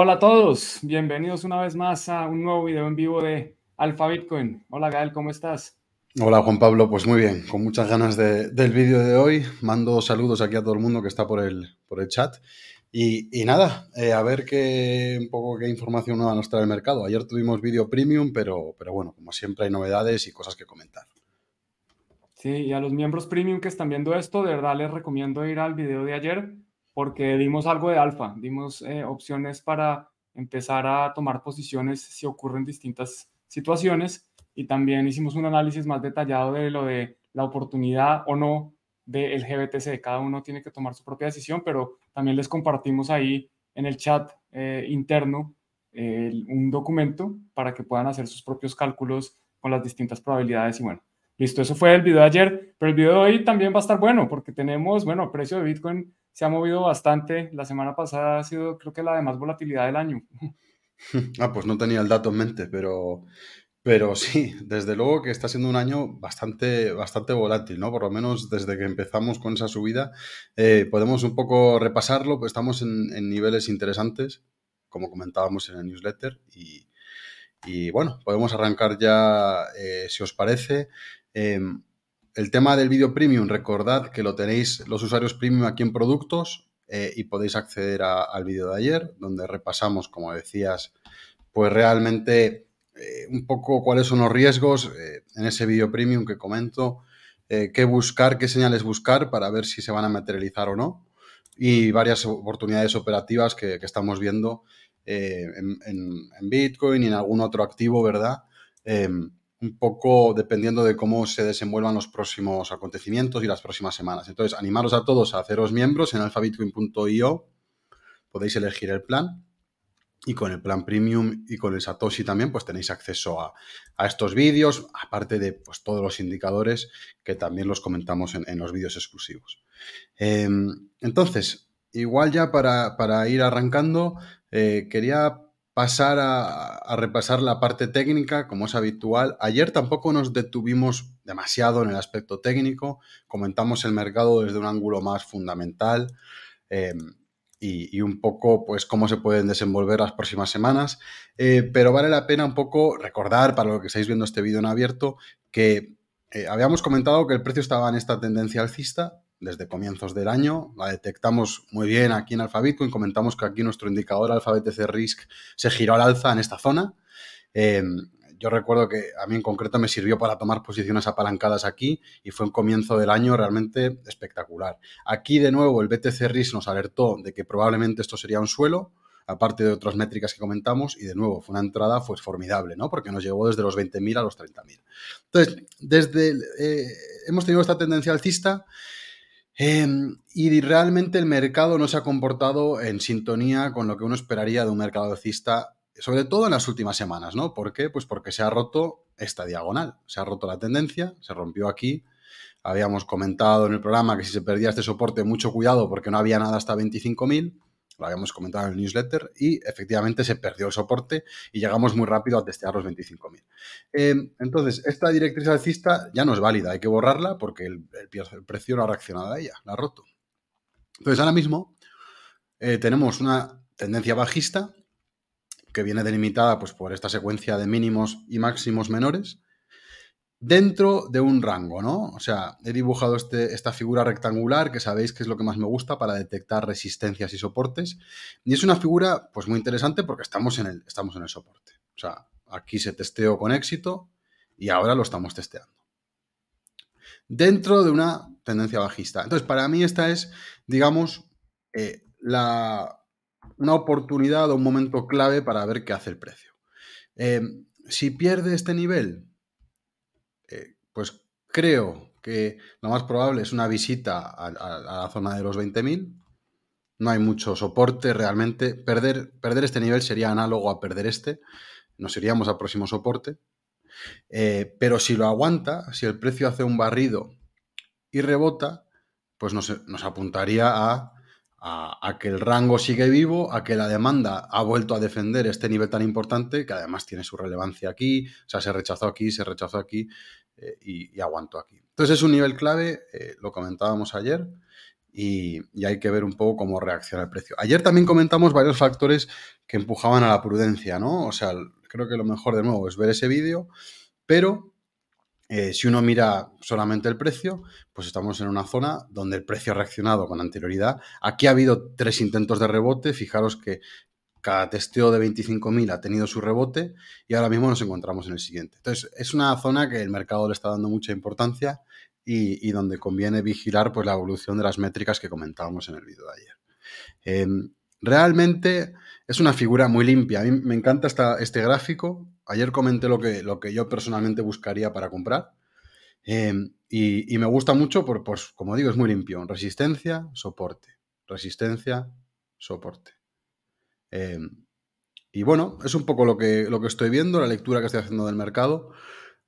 Hola a todos, bienvenidos una vez más a un nuevo video en vivo de Alfa Bitcoin. Hola Gael, ¿cómo estás? Hola Juan Pablo, pues muy bien, con muchas ganas del vídeo de hoy. Mando saludos aquí a todo el mundo que está por el, por el chat. Y, nada, eh, a ver qué, un poco qué información nueva nos trae el mercado. Ayer tuvimos vídeo premium, pero, pero bueno, como siempre hay novedades y cosas que comentar. Sí, y a los miembros premium que están viendo esto, de verdad les recomiendo ir al video de ayer porque dimos algo de alfa, dimos eh, opciones para empezar a tomar posiciones si ocurren distintas situaciones y también hicimos un análisis más detallado de lo de la oportunidad o no del GBTC. Cada uno tiene que tomar su propia decisión, pero también les compartimos ahí en el chat eh, interno un documento para que puedan hacer sus propios cálculos con las distintas probabilidades y bueno. Listo, eso fue el video de ayer, pero el video de hoy también va a estar bueno porque tenemos, bueno, precio de Bitcoin se ha movido bastante. La semana pasada ha sido, creo que la de más volatilidad del año. Ah, pues no tenía el dato en mente, pero, pero sí, desde luego que está siendo un año bastante, bastante volátil, ¿no? Por lo menos desde que empezamos con esa subida. Eh, podemos un poco repasarlo, pues estamos en, niveles interesantes, como comentábamos en el newsletter, y, bueno, podemos arrancar ya, eh, si os parece. Em, el tema del vídeo premium, recordad que lo tenéis los usuarios premium aquí en productos eh, y podéis acceder al vídeo de ayer, donde repasamos, como decías, pues realmente eh, un poco cuáles son los riesgos eh, en ese vídeo premium que comento, qué buscar, qué señales buscar para ver si se van a materializar o no y varias oportunidades operativas que, estamos viendo en, en, Bitcoin y en algún otro activo, ¿verdad? Un poco dependiendo de cómo se desenvuelvan los próximos acontecimientos y las próximas semanas. Entonces, animaros a todos a haceros miembros en alphabitcoin.io. Podéis elegir el plan y con el plan premium y con el Satoshi también, pues tenéis acceso a, estos vídeos, aparte de pues, todos los indicadores que también los comentamos en, los vídeos exclusivos. Em, entonces, igual ya para, ir arrancando, eh, quería pasar a, repasar la parte técnica, como es habitual. Ayer tampoco nos detuvimos demasiado en el aspecto técnico, comentamos el mercado desde un ángulo más fundamental em, y, un poco pues cómo se pueden desenvolver las próximas semanas, eh, pero vale la pena un poco recordar para lo que estáis viendo este vídeo en abierto que eh, habíamos comentado que el precio estaba en esta tendencia alcista, desde comienzos del año. La detectamos muy bien aquí en Alpha Bitcoin. Comentamos que aquí nuestro indicador Alpha BTC Risk se giró al alza en esta zona. Eh, yo recuerdo que a mí en concreto me sirvió para tomar posiciones apalancadas aquí y fue un comienzo del año realmente espectacular. Aquí de nuevo el BTC Risk nos alertó de que probablemente esto sería un suelo, aparte de otras métricas que comentamos, y de nuevo fue una entrada pues, formidable, ¿no? Porque nos llevó desde los 20.000 a los 30.000. Entonces, desde eh, hemos tenido esta tendencia alcista Em, y realmente el mercado no se ha comportado en sintonía con lo que uno esperaría de un mercado alcista, sobre todo en las últimas semanas, ¿no? ¿Por qué? Pues porque se ha roto esta diagonal, se ha roto la tendencia, se rompió aquí. Habíamos comentado en el programa que si se perdía este soporte, mucho cuidado porque no había nada hasta 25.000 lo habíamos comentado en el newsletter, y efectivamente se perdió el soporte y llegamos muy rápido a testear los 25.000. Eh, entonces, esta directriz alcista ya no es válida, hay que borrarla porque el, precio no ha reaccionado a ella, la ha roto. Entonces, ahora mismo eh, tenemos una tendencia bajista que viene delimitada pues, por esta secuencia de mínimos y máximos menores dentro de un rango, ¿no? O sea, he dibujado este, esta figura rectangular que sabéis que es lo que más me gusta para detectar resistencias y soportes. Y es una figura, pues muy interesante porque estamos en el, estamos en el soporte. O sea, aquí se testeó con éxito y ahora lo estamos testeando. Dentro de una tendencia bajista. Entonces, para mí esta es, digamos, eh, la, una oportunidad o un momento clave para ver qué hace el precio. Eh, si pierde este nivel, pues creo que lo más probable es una visita a, la zona de los 20.000. No hay mucho soporte realmente. Perder, perder, este nivel sería análogo a perder este. Nos iríamos al próximo soporte. Eh, pero si lo aguanta, si el precio hace un barrido y rebota, pues nos, apuntaría a, a, que el rango sigue vivo, a que la demanda ha vuelto a defender este nivel tan importante, que además tiene su relevancia aquí, o sea, se rechazó aquí, se rechazó aquí, eh, y, aguanto aquí. Entonces es un nivel clave, eh, lo comentábamos ayer, y, hay que ver un poco cómo reacciona el precio. Ayer también comentamos varios factores que empujaban a la prudencia, ¿no? O sea, creo que lo mejor de nuevo es ver ese vídeo, pero eh, si uno mira solamente el precio, pues estamos en una zona donde el precio ha reaccionado con anterioridad. Aquí ha habido tres intentos de rebote. Fijaros que cada testeo de 25.000 ha tenido su rebote y ahora mismo nos encontramos en el siguiente. Entonces, es una zona que el mercado le está dando mucha importancia y, donde conviene vigilar pues, la evolución de las métricas que comentábamos en el vídeo de ayer. Em, realmente es una figura muy limpia. A mí me encanta este gráfico. Ayer comenté lo que, yo personalmente buscaría para comprar. Em, y, me gusta mucho por, pues, como digo, es muy limpio. Resistencia, soporte. Resistencia, soporte. Em, y bueno, es un poco lo que, estoy viendo, la lectura que estoy haciendo del mercado.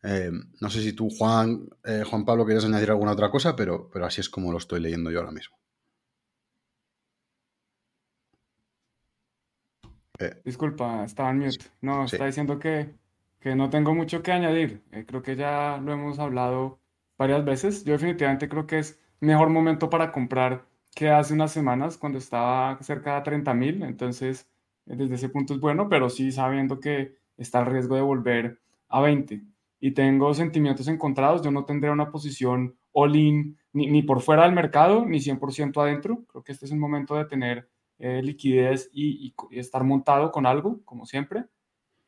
Em, no sé si tú, Juan, eh, Juan Pablo, quieres añadir alguna otra cosa, pero, pero así es como lo estoy leyendo yo ahora mismo. Eh, Disculpa, estaba en mute. No, está diciendo que, no tengo mucho que añadir. Eh, creo que ya lo hemos hablado varias veces. Yo definitivamente creo que es mejor momento para comprar que hace unas semanas cuando estaba cerca de 30 mil. Entonces, desde ese punto es bueno, pero sí sabiendo que está el riesgo de volver a 20. Y tengo sentimientos encontrados. Yo no tendré una posición all-in ni, por fuera del mercado, ni 100% adentro. Creo que este es un momento de tener eh, liquidez y, estar montado con algo, como siempre,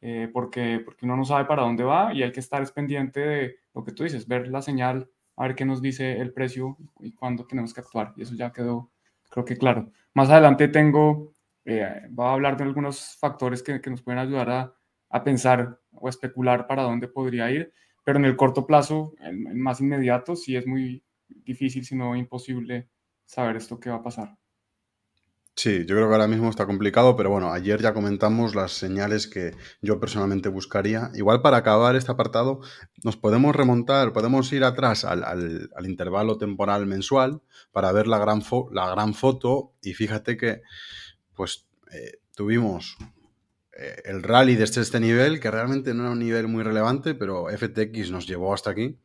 eh, porque, porque uno no sabe para dónde va y hay que estar pendiente de lo que tú dices, ver la señal, a ver qué nos dice el precio y cuándo tenemos que actuar. Y eso ya quedó, creo que claro. Más adelante tengo, eh, voy a hablar de algunos factores que, que nos pueden ayudar a, a, pensar o especular para dónde podría ir, pero en el corto plazo, el, más inmediato, sí es muy difícil, si no imposible, saber esto que va a pasar. Sí, yo creo que ahora mismo está complicado, pero bueno, ayer ya comentamos las señales que yo personalmente buscaría. Igual para acabar este apartado, nos podemos remontar, podemos ir atrás al, intervalo temporal mensual para ver la gran, la gran foto y fíjate que pues eh, tuvimos eh, el rally desde este nivel, que realmente no era un nivel muy relevante, pero FTX nos llevó hasta aquí.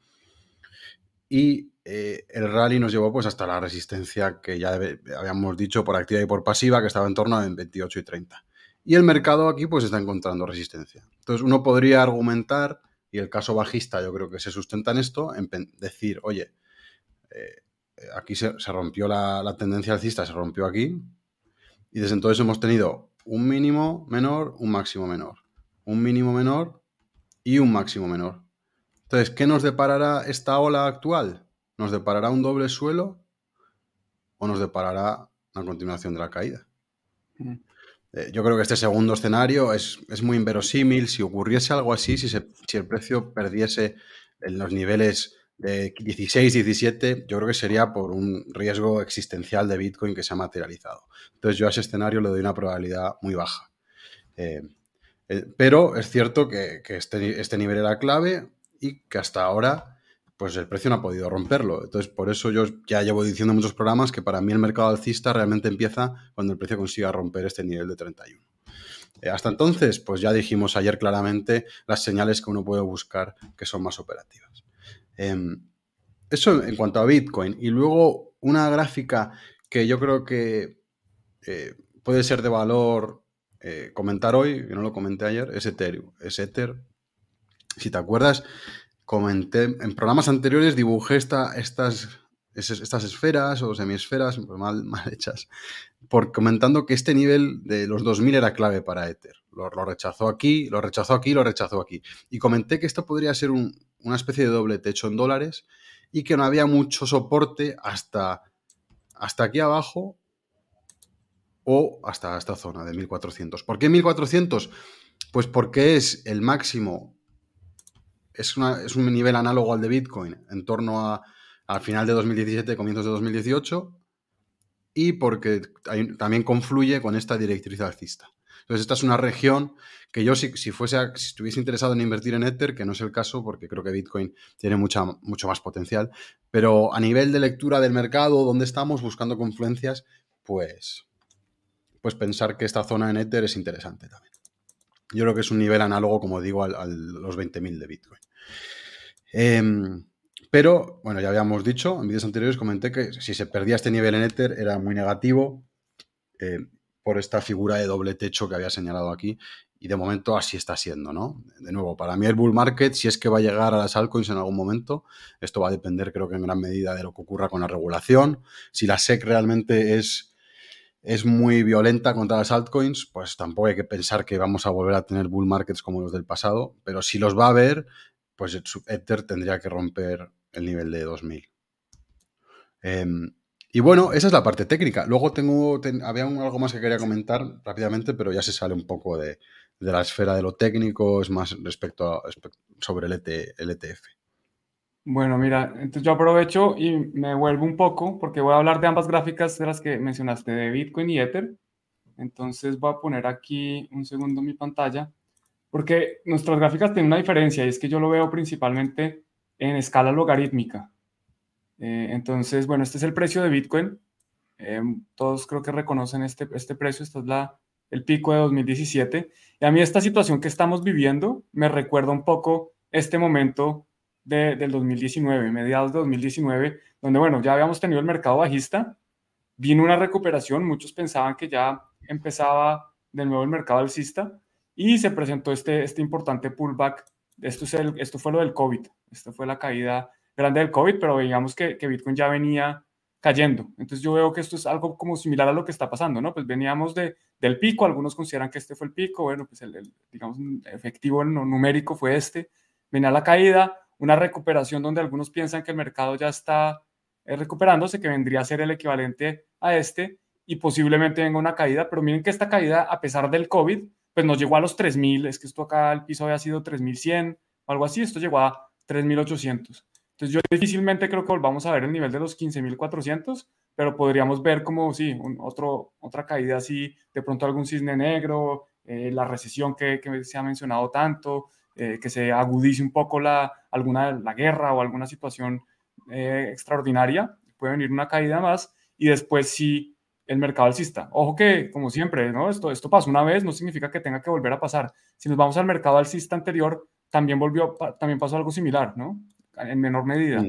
Y eh, el rally nos llevó pues hasta la resistencia que ya habíamos dicho por activa y por pasiva, que estaba en torno a 28 y 30. Y el mercado aquí pues está encontrando resistencia. Entonces uno podría argumentar, y el caso bajista yo creo que se sustenta en esto, decir, oye, eh, aquí se, rompió la, tendencia alcista, se rompió aquí, y desde entonces hemos tenido un mínimo menor, un máximo menor, un mínimo menor y un máximo menor. Entonces, ¿qué nos deparará esta ola actual? ¿Nos deparará un doble suelo o nos deparará la continuación de la caída? Mm. Eh, yo creo que este segundo escenario es, muy inverosímil. Si ocurriese algo así, si, si, el precio perdiese en los niveles de 16, 17, yo creo que sería por un riesgo existencial de Bitcoin que se ha materializado. Entonces yo a ese escenario le doy una probabilidad muy baja. Eh, eh, pero es cierto que, este, este nivel era clave y que hasta ahora pues el precio no ha podido romperlo. Entonces, por eso yo ya llevo diciendo en muchos programas que para mí el mercado alcista realmente empieza cuando el precio consiga romper este nivel de 31. Eh, hasta entonces, pues ya dijimos ayer claramente las señales que uno puede buscar que son más operativas. Em, eso en cuanto a Bitcoin. Y luego una gráfica que yo creo que eh, puede ser de valor eh, comentar hoy, que no lo comenté ayer, es Ethereum. Es Ether. Si te acuerdas, comenté, en programas anteriores dibujé esta, estas, estas esferas o semiesferas mal, mal hechas, por comentando que este nivel de los 2000 era clave para Ether. Lo, rechazó aquí, lo rechazó aquí, lo rechazó aquí. Y comenté que esto podría ser una especie de doble techo en dólares y que no había mucho soporte hasta, hasta aquí abajo o hasta esta zona de 1400. ¿Por qué 1400? Pues porque es el máximo es, un nivel análogo al de Bitcoin en torno a, al final de 2017, comienzos de 2018, y porque también confluye con esta directriz alcista. Entonces, esta es una región que yo, si, fuese si estuviese interesado en invertir en Ether, que no es el caso, porque creo que Bitcoin tiene mucha, mucho más potencial, pero a nivel de lectura del mercado, donde estamos buscando confluencias, pues, pues pensar que esta zona en Ether es interesante también. Yo creo que es un nivel análogo, como digo, a, los 20.000 de Bitcoin. Em, Pero, bueno, ya habíamos dicho, en vídeos anteriores comenté que si se perdía este nivel en Ether era muy negativo eh, por esta figura de doble techo que había señalado aquí. Y de momento así está siendo, ¿no? De nuevo, para mí el bull market, si es que va a llegar a las altcoins en algún momento, esto va a depender creo que en gran medida de lo que ocurra con la regulación. Si la SEC realmente es, es muy violenta contra las altcoins, pues tampoco hay que pensar que vamos a volver a tener bull markets como los del pasado, pero si los va a haber, pues Ether tendría que romper el nivel de 2000. Em, y bueno, esa es la parte técnica. Luego tengo, había algo más que quería comentar rápidamente, pero ya se sale un poco de, la esfera de lo técnico, es más respecto, a, sobre el, ETF. E bueno, mira, entonces yo aprovecho y me vuelvo un poco, porque voy a hablar de ambas gráficas de las que mencionaste, de Bitcoin y Ether. Entonces voy a poner aquí un segundo mi pantalla, porque nuestras gráficas tienen una diferencia y es que yo lo veo principalmente en escala logarítmica. Eh, entonces, bueno, este es el precio de Bitcoin. Eh, todos creo que reconocen este, este precio. Este es la, el pico de 2017. Y a mí esta situación que estamos viviendo me recuerda un poco este momento de, del 2019, mediados de 2019, donde, bueno, ya habíamos tenido el mercado bajista, vino una recuperación, muchos pensaban que ya empezaba de nuevo el mercado alcista y se presentó este, este importante pullback. Esto, es el, esto fue lo del COVID, esto fue la caída grande del COVID, pero digamos que, que, Bitcoin ya venía cayendo. Entonces yo veo que esto es algo como similar a lo que está pasando, ¿no? Pues veníamos de, del pico, algunos consideran que este fue el pico, bueno, pues el, digamos, efectivo numérico fue este, venía la caída, una recuperación donde algunos piensan que el mercado ya está eh, recuperándose, que vendría a ser el equivalente a este, y posiblemente venga una caída, pero miren que esta caída, a pesar del COVID, pues nos llegó a los 3.000, es que esto acá, el piso había sido 3.100 o algo así, esto llegó a 3.800. Entonces yo difícilmente creo que volvamos a ver el nivel de los 15.400, pero podríamos ver como, sí, otro, otra caída así, de pronto algún cisne negro, eh, la recesión que, que, se ha mencionado tanto, eh, que se agudice un poco la, alguna, la guerra o alguna situación eh, extraordinaria, puede venir una caída más y después sí el mercado alcista. Ojo que, como siempre, ¿no? Esto, esto pasó una vez, no significa que tenga que volver a pasar. Si nos vamos al mercado alcista anterior, también volvió, también pasó algo similar, ¿no? en menor medida.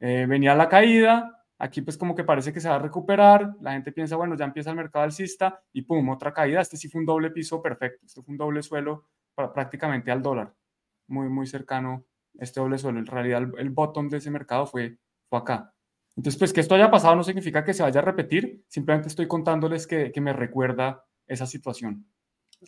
Eh, venía la caída, aquí pues como que parece que se va a recuperar, la gente piensa, bueno, ya empieza el mercado alcista y pum, otra caída, este sí fue un doble piso perfecto, este fue un doble suelo para, prácticamente al dólar, muy, muy cercano este doble suelo, en realidad el, bottom de ese mercado fue, fue acá. Entonces, pues que esto haya pasado no significa que se vaya a repetir, simplemente estoy contándoles que, que me recuerda esa situación.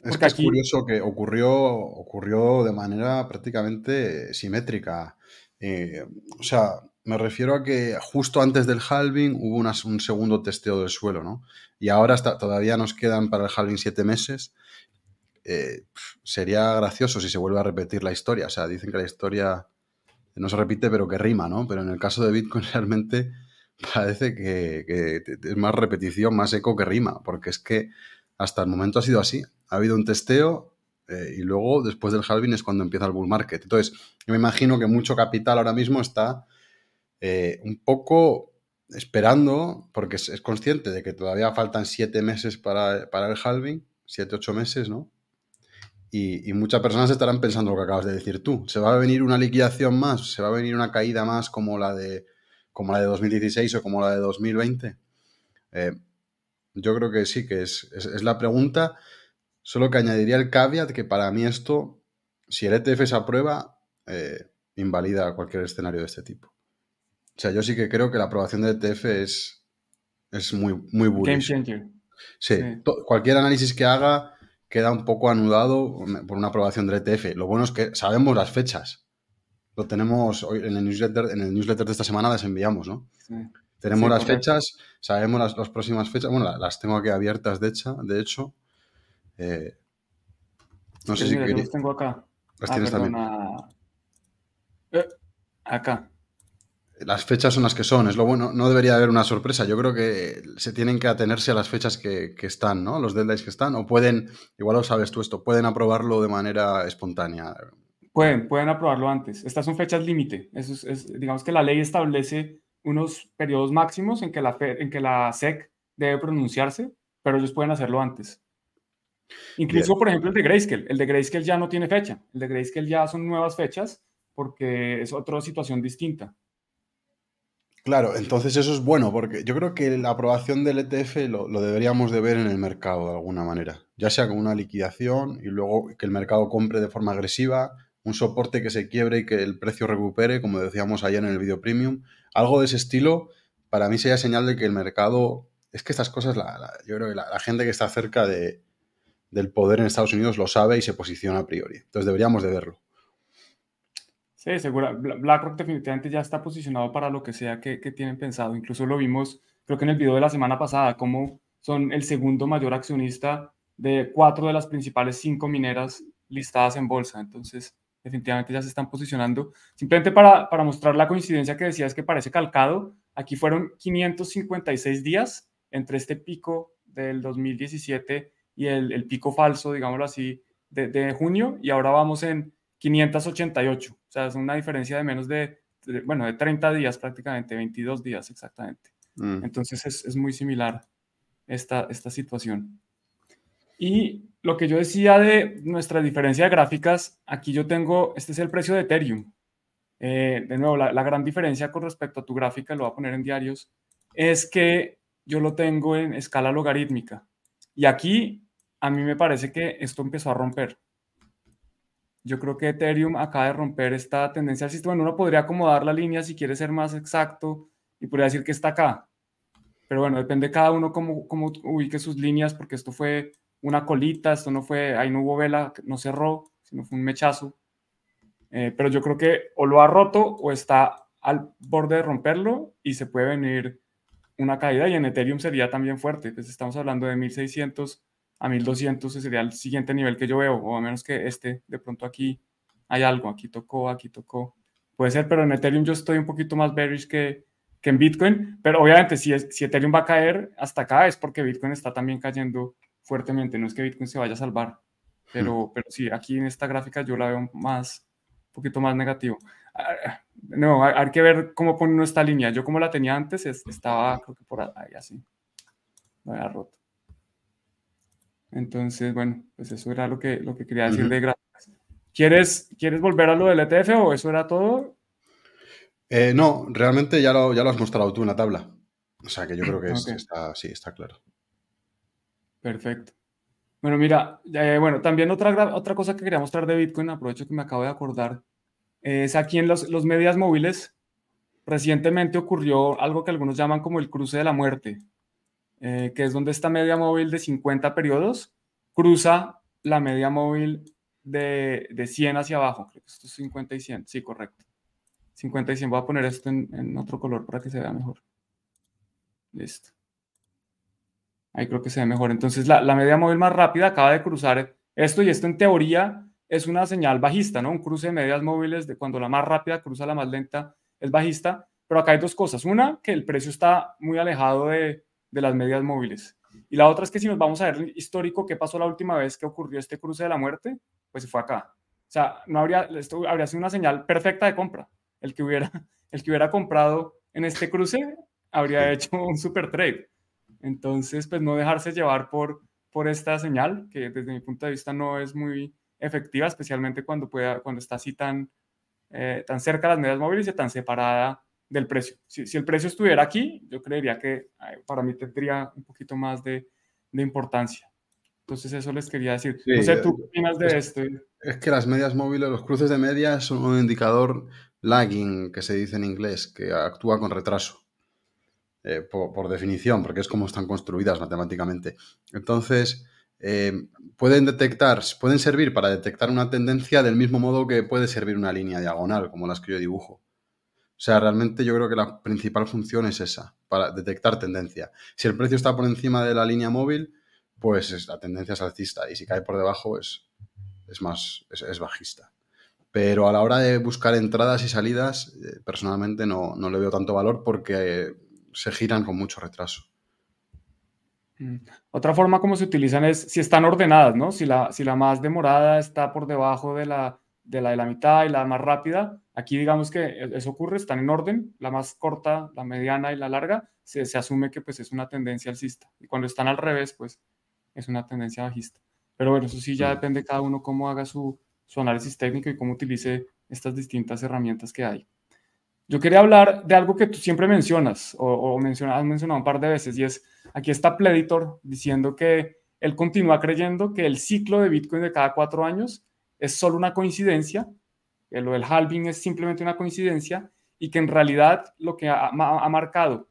Es que es curioso que ocurrió, ocurrió de manera prácticamente simétrica. Eh, o sea, me refiero a que justo antes del halving hubo un segundo testeo del suelo, ¿no? Y ahora está, todavía nos quedan para el halving siete meses. Eh, sería gracioso si se vuelve a repetir la historia. O sea, dicen que la historia no se repite, pero que rima, ¿no? Pero en el caso de Bitcoin realmente parece que, es más repetición, más eco que rima, porque es que hasta el momento ha sido así. Ha habido un testeo eh, y luego después del halving es cuando empieza el bull market. Entonces, yo me imagino que mucho capital ahora mismo está eh, un poco esperando, porque es, consciente de que todavía faltan siete meses para, el halving, siete, ocho meses, ¿no? Y, muchas personas estarán pensando lo que acabas de decir tú. ¿Se va a venir una liquidación más? ¿Se va a venir una caída más como la de, como la de 2016 o como la de 2020? Eh, yo creo que sí, que es, la pregunta. Solo que añadiría el caveat que para mí esto, si el ETF se aprueba, eh, invalida cualquier escenario de este tipo. O sea, yo sí que creo que la aprobación del ETF es, es muy, muy bullish. Game changer. Sí, cualquier análisis que haga queda un poco anudado por una aprobación del ETF. Lo bueno es que sabemos las fechas. Lo tenemos hoy en el newsletter, en el newsletter de esta semana las enviamos, ¿no? Sí. Tenemos las fechas, sabemos las, próximas fechas. Bueno, las, tengo aquí abiertas, de hecho. De hecho. Eh, no sé si las tengo acá. Las ah, tienes también. Eh, acá. Las fechas son las que son, es lo bueno. No debería haber una sorpresa. Yo creo que se tienen que atenerse a las fechas que, están, ¿no? Los deadlines que están. O pueden, igual lo sabes tú esto, pueden aprobarlo de manera espontánea. Pueden, pueden aprobarlo antes. Estas son fechas límite. Es, digamos que la ley establece unos periodos máximos en que, la, en que la SEC debe pronunciarse, pero ellos pueden hacerlo antes. Incluso, por ejemplo, el de Grayscale. El de Grayscale ya no tiene fecha. El de Grayscale ya son nuevas fechas porque es otra situación distinta. Claro, entonces eso es bueno, porque yo creo que la aprobación del ETF lo, deberíamos de ver en el mercado de alguna manera, ya sea con una liquidación y luego que el mercado compre de forma agresiva, un soporte que se quiebre y que el precio recupere, como decíamos ayer en el video premium, algo de ese estilo, para mí sería señal de que el mercado, es que estas cosas, yo creo que la, gente que está cerca de, del poder en Estados Unidos lo sabe y se posiciona a priori, entonces deberíamos de verlo. Sí, segura. BlackRock definitivamente ya está posicionado para lo que sea que, tienen pensado. Incluso lo vimos, creo que en el video de la semana pasada, como son el segundo mayor accionista de cuatro de las principales cinco mineras listadas en bolsa. Entonces, definitivamente ya se están posicionando. Simplemente para, para mostrar la coincidencia que decías que parece calcado, aquí fueron 556 días entre este pico del 2017 y el, el pico falso, digámoslo así, de, de junio, y ahora vamos en 588. O sea, es una diferencia de menos de, bueno, de 30 días prácticamente, 22 días exactamente. Mm. Entonces es, es, muy similar esta, esta situación. Y lo que yo decía de nuestra diferencia de gráficas, aquí yo tengo, este es el precio de Ethereum. Eh, de nuevo, la, la, gran diferencia con respecto a tu gráfica, lo voy a poner en diarios, es que yo lo tengo en escala logarítmica. Y aquí a mí me parece que esto empezó a romper. Yo creo que Ethereum acaba de romper esta tendencia al sistema. uno podría acomodar la línea si quiere ser más exacto y podría decir que está acá. Pero bueno, depende cada uno cómo, cómo ubique sus líneas, porque esto fue una colita, esto no fue, ahí no hubo vela, no cerró, sino fue un mechazo. Eh, pero yo creo que o lo ha roto o está al borde de romperlo y se puede venir una caída y en Ethereum sería también fuerte. Pues estamos hablando de 1600 a 1200 sería el siguiente nivel que yo veo, o a menos que este, de pronto aquí hay algo, aquí tocó, aquí tocó. Puede ser, pero en Ethereum yo estoy un poquito más bearish que, que en Bitcoin, pero obviamente si, si Ethereum va a caer hasta acá es porque Bitcoin está también cayendo fuertemente, no es que Bitcoin se vaya a salvar, pero, hmm. pero sí, aquí en esta gráfica yo la veo más, un poquito más negativo. Ah, no, hay, que ver cómo pone esta línea. Yo como la tenía antes, estaba creo que por ahí así. Lo había roto. Entonces, bueno, pues eso era lo que, lo que quería decir de gráficas. ¿Quieres, ¿Quieres volver a lo del ETF o eso era todo? Eh, no, realmente ya lo, ya lo has mostrado tú en la tabla. O sea que yo creo que está, sí, está claro. Perfecto. Bueno, mira, eh, bueno, también otra, otra cosa que quería mostrar de Bitcoin, aprovecho que me acabo de acordar, es aquí en los, los medias móviles, recientemente ocurrió algo que algunos llaman como el cruce de la muerte. Eh, que es donde esta media móvil de 50 periodos cruza la media móvil de, de 100 hacia abajo. Creo que esto es 50 y 100. Sí, correcto. 50 y 100. Voy a poner esto en, otro color para que se vea mejor. Listo. Ahí creo que se ve mejor. Entonces, la, la, media móvil más rápida acaba de cruzar esto y esto en teoría es una señal bajista, ¿no? Un cruce de medias móviles de cuando la más rápida cruza la más lenta es bajista. Pero acá hay dos cosas. Una, que el precio está muy alejado de, de las medias móviles. Y la otra es que si nos vamos a ver el histórico, ¿qué pasó la última vez que ocurrió este cruce de la muerte? Pues se fue acá. O sea, no habría, esto habría sido una señal perfecta de compra. El que hubiera, el que hubiera comprado en este cruce habría hecho un super trade. Entonces, pues no dejarse llevar por, por esta señal, que desde mi punto de vista no es muy efectiva, especialmente cuando, pueda, cuando está así tan, eh, tan cerca de las medias móviles y tan separada del precio. Si, el precio estuviera aquí, yo creería que para mí tendría un poquito más de, importancia. Entonces eso les quería decir. no sé, ¿tú qué opinas de esto? Es que las medias móviles, los cruces de medias son un indicador lagging, que se dice en inglés, que actúa con retraso. Eh, por, definición, porque es como están construidas matemáticamente. Entonces, eh, pueden detectar, pueden servir para detectar una tendencia del mismo modo que puede servir una línea diagonal, como las que yo dibujo. O sea, realmente yo creo que la principal función es esa, para detectar tendencia. Si el precio está por encima de la línea móvil, pues la tendencia es alcista y si cae por debajo es, es más, es, bajista. Pero a la hora de buscar entradas y salidas, eh, personalmente no, le veo tanto valor porque se giran con mucho retraso. Mm. Otra forma como se utilizan es si están ordenadas, ¿no? Si la, si la más demorada está por debajo de la, de la de la mitad y la más rápida, Aquí digamos que eso ocurre, están en orden, la más corta, la mediana y la larga, se, asume que pues es una tendencia alcista. Y cuando están al revés, pues es una tendencia bajista. Pero bueno, eso sí ya depende cada uno cómo haga su, análisis técnico y cómo utilice estas distintas herramientas que hay. Yo quería hablar de algo que tú siempre mencionas o, o has mencionado un par de veces y es, aquí está Pleditor diciendo que él continúa creyendo que el ciclo de Bitcoin de cada cuatro años es solo una coincidencia, que lo del halving es simplemente una coincidencia y que en realidad lo que ha, marcado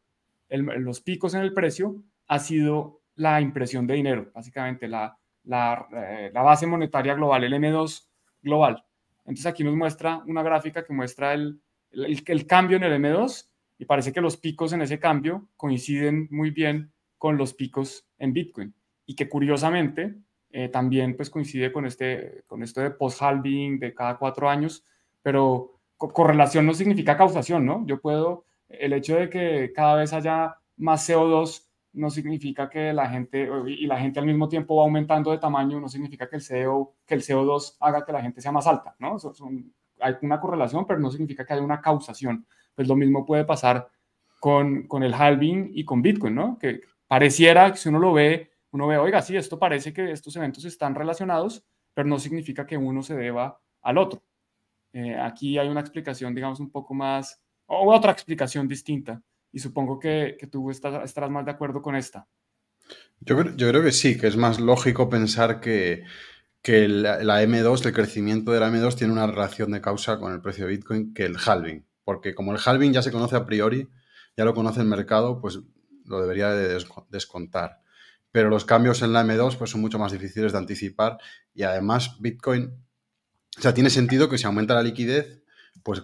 los picos en el precio ha sido la impresión de dinero, básicamente la, la, eh, base monetaria global, el M2 global. Entonces aquí nos muestra una gráfica que muestra el, el, cambio en el M2 y parece que los picos en ese cambio coinciden muy bien con los picos en Bitcoin y que curiosamente eh, también pues coincide con, este, con esto de post-halving de cada cuatro años, pero correlación no significa causación, ¿no? Yo puedo, el hecho de que cada vez haya más CO2 no significa que la gente, y la gente al mismo tiempo va aumentando de tamaño, no significa que el, CO, que el CO2 haga que la gente sea más alta, ¿no? Hay una correlación, pero no significa que haya una causación. Pues lo mismo puede pasar con, con el halving y con Bitcoin, ¿no? Que pareciera que si uno lo ve, uno ve, oiga, sí, esto parece que estos eventos están relacionados, pero no significa que uno se deba al otro. Eh, aquí hay una explicación, digamos, un poco más, o otra explicación distinta, y supongo que, que tú estás, estarás más de acuerdo con esta. Yo, yo creo que sí, que es más lógico pensar que, que la, M2, el crecimiento de la M2 tiene una relación de causa con el precio de Bitcoin que el halving. Porque como el halving ya se conoce a priori, ya lo conoce el mercado, pues lo debería de descontar. Pero los cambios en la M2 pues son mucho más difíciles de anticipar y además Bitcoin, o sea, tiene sentido que si aumenta la liquidez, pues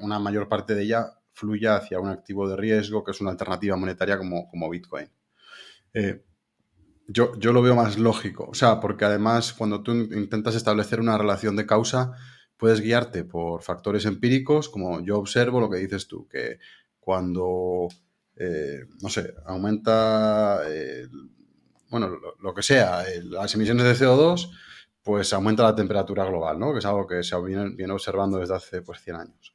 una mayor parte de ella fluya hacia un activo de riesgo que es una alternativa monetaria como, como Bitcoin. Eh, yo, lo veo más lógico. O sea, porque además cuando tú intentas establecer una relación de causa, puedes guiarte por factores empíricos, como yo observo lo que dices tú, que cuando, eh, no sé, aumenta, bueno, lo, que sea, las emisiones de CO2, pues aumenta la temperatura global, ¿no? Que es algo que se viene, observando desde hace pues, 100 años.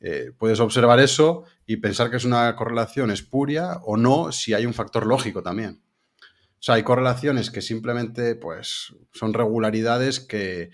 Eh, puedes observar eso y pensar que es una correlación espuria o no si hay un factor lógico también. O sea, hay correlaciones que simplemente pues, son regularidades que,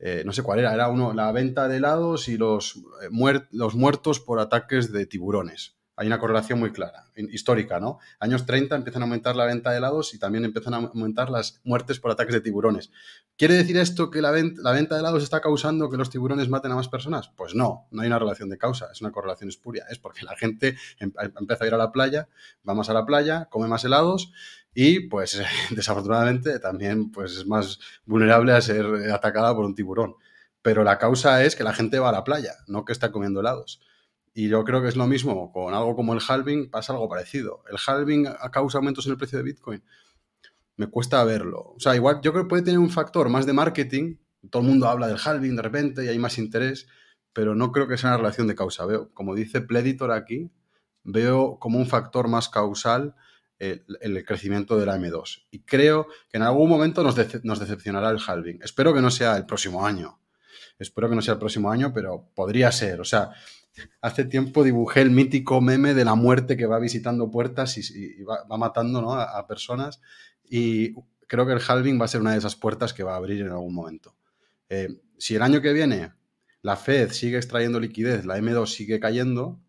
eh, no sé cuál era, era uno, la venta de helados y los, eh, los muertos por ataques de tiburones hay una correlación muy clara, histórica, ¿no? Años 30 empiezan a aumentar la venta de helados y también empiezan a aumentar las muertes por ataques de tiburones. ¿Quiere decir esto que la, venta de helados está causando que los tiburones maten a más personas? Pues no, no hay una relación de causa, es una correlación espuria. Es porque la gente em, empieza a ir a la playa, va más a la playa, come más helados y pues desafortunadamente también pues es más vulnerable a ser atacada por un tiburón. Pero la causa es que la gente va a la playa, no que está comiendo helados. Y yo creo que es lo mismo con algo como el halving, pasa algo parecido. El halving causa aumentos en el precio de Bitcoin. Me cuesta verlo. O sea, igual yo creo que puede tener un factor más de marketing. Todo el mundo habla del halving de repente y hay más interés, pero no creo que sea una relación de causa. Veo, como dice Pleditor aquí, veo como un factor más causal el, crecimiento de la M2. Y creo que en algún momento nos, nos decepcionará el halving. Espero que no sea el próximo año. Espero que no sea el próximo año, pero podría ser. O sea, hace tiempo dibujé el mítico meme de la muerte que va visitando puertas y, va, matando a, personas. Y creo que el halving va a ser una de esas puertas que va a abrir en algún momento. Eh, si el año que viene la Fed sigue extrayendo liquidez, la M2 sigue cayendo,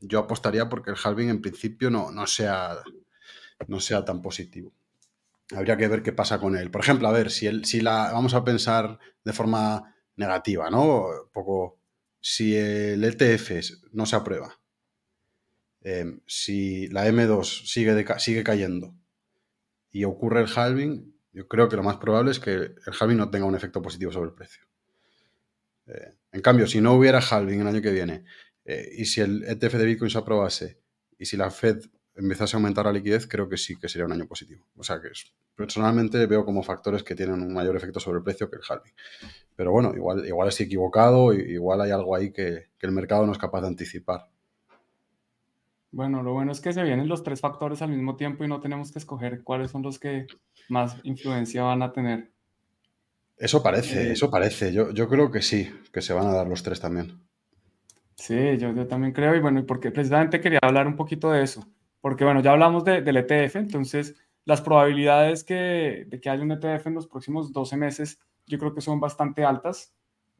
yo apostaría porque el halving en principio no, no, sea, no sea tan positivo. Habría que ver qué pasa con él. Por ejemplo, a ver, si, el, si la vamos a pensar de forma negativa, ¿no? Un poco si el ETF no se aprueba, em, si la M2 sigue, sigue cayendo y ocurre el halving, yo creo que lo más probable es que el halving no tenga un efecto positivo sobre el precio. Eh, en cambio, si no hubiera halving el año que viene eh, y si el ETF de Bitcoin se aprobase y si la Fed empezase a aumentar la liquidez, creo que sí que sería un año positivo. O sea que personalmente veo como factores que tienen un mayor efecto sobre el precio que el halving. Pero bueno, igual, igual estoy equivocado, igual hay algo ahí que, el mercado no es capaz de anticipar. Bueno, lo bueno es que se vienen los tres factores al mismo tiempo y no tenemos que escoger cuáles son los que más influencia van a tener. Eso parece, eh, eso parece. Yo, yo creo que sí, que se van a dar los tres también. Sí, yo, yo también creo, y bueno, porque precisamente quería hablar un poquito de eso, porque bueno, ya hablamos del ETF, entonces las probabilidades que, de que haya un ETF en los próximos 12 meses yo creo que son bastante altas.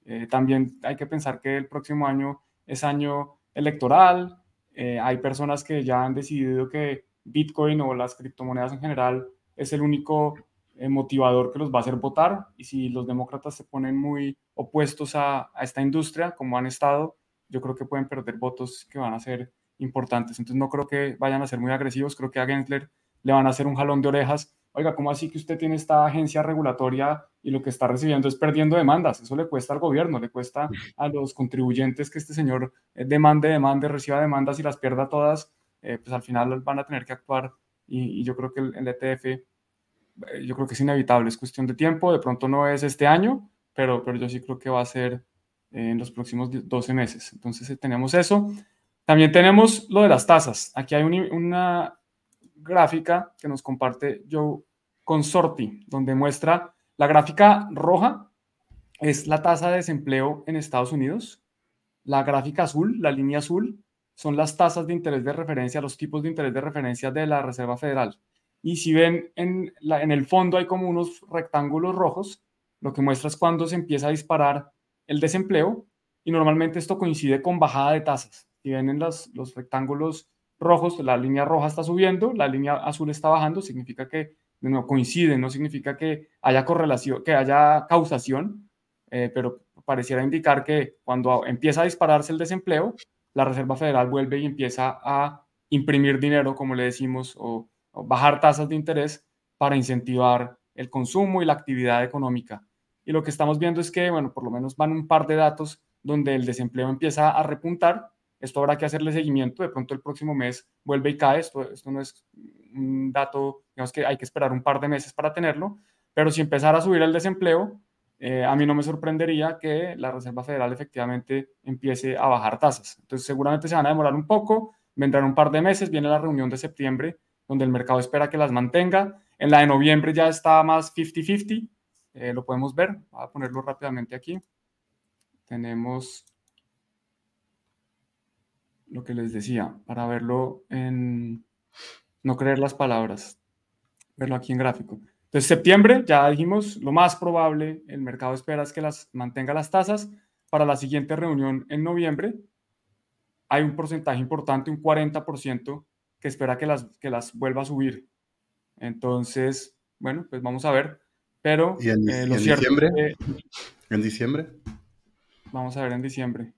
Eh, también hay que pensar que el próximo año es año electoral. Eh, hay personas que ya han decidido que Bitcoin o las criptomonedas en general es el único eh, motivador que los va a hacer votar. Y si los demócratas se ponen muy opuestos a, a, esta industria, como han estado, yo creo que pueden perder votos que van a ser importantes. Entonces no creo que vayan a ser muy agresivos. Creo que a Gensler le van a hacer un jalón de orejas. Oiga, ¿cómo así que usted tiene esta agencia regulatoria y lo que está recibiendo es perdiendo demandas? Eso le cuesta al gobierno, le cuesta a los contribuyentes que este señor eh, demande, demande, reciba demandas y las pierda todas. Eh, pues al final van a tener que actuar y, yo creo que el, ETF, eh, yo creo que es inevitable, es cuestión de tiempo, de pronto no es este año, pero, pero yo sí creo que va a ser en los próximos 12 meses. Entonces tenemos eso. También tenemos lo de las tasas. Aquí hay una gráfica que nos comparte Joe Consorti, donde muestra la gráfica roja es la tasa de desempleo en Estados Unidos. La gráfica azul, la línea azul, son las tasas de interés de referencia, los tipos de interés de referencia de la Reserva Federal. Y si ven en, la, en el fondo hay como unos rectángulos rojos, lo que muestra es cuando se empieza a disparar el desempleo y normalmente esto coincide con bajada de tasas. Si ven en los, los rectángulos rojos, la línea roja está subiendo, la línea azul está bajando, significa que no coinciden, no significa que haya correlación, que haya causación, eh, pero pareciera indicar que cuando empieza a dispararse el desempleo, la Reserva Federal vuelve y empieza a imprimir dinero, como le decimos, o, o bajar tasas de interés para incentivar el consumo y la actividad económica. Y lo que estamos viendo es que, bueno, por lo menos van un par de datos donde el desempleo empieza a repuntar esto habrá que hacerle seguimiento, de pronto el próximo mes vuelve y cae, esto, esto no es un dato, digamos que hay que esperar un par de meses para tenerlo, pero si empezara a subir el desempleo, eh, a mí no me sorprendería que la Reserva Federal efectivamente empiece a bajar tasas. Entonces seguramente se van a demorar un poco, vendrán un par de meses, viene la reunión de septiembre, donde el mercado espera que las mantenga. En la de noviembre ya está más 50-50, eh, lo podemos ver, voy a ponerlo rápidamente aquí. Tenemos lo que les decía, para verlo en, no creer las palabras, verlo aquí en gráfico. Entonces, septiembre, ya dijimos, lo más probable, el mercado espera es que las mantenga las tasas. Para la siguiente reunión en noviembre, hay un porcentaje importante, un 40%, que espera que las, que las vuelva a subir. Entonces, bueno, pues vamos a ver. Pero ¿Y en, eh, diciembre? ¿En diciembre? Vamos a ver en diciembre.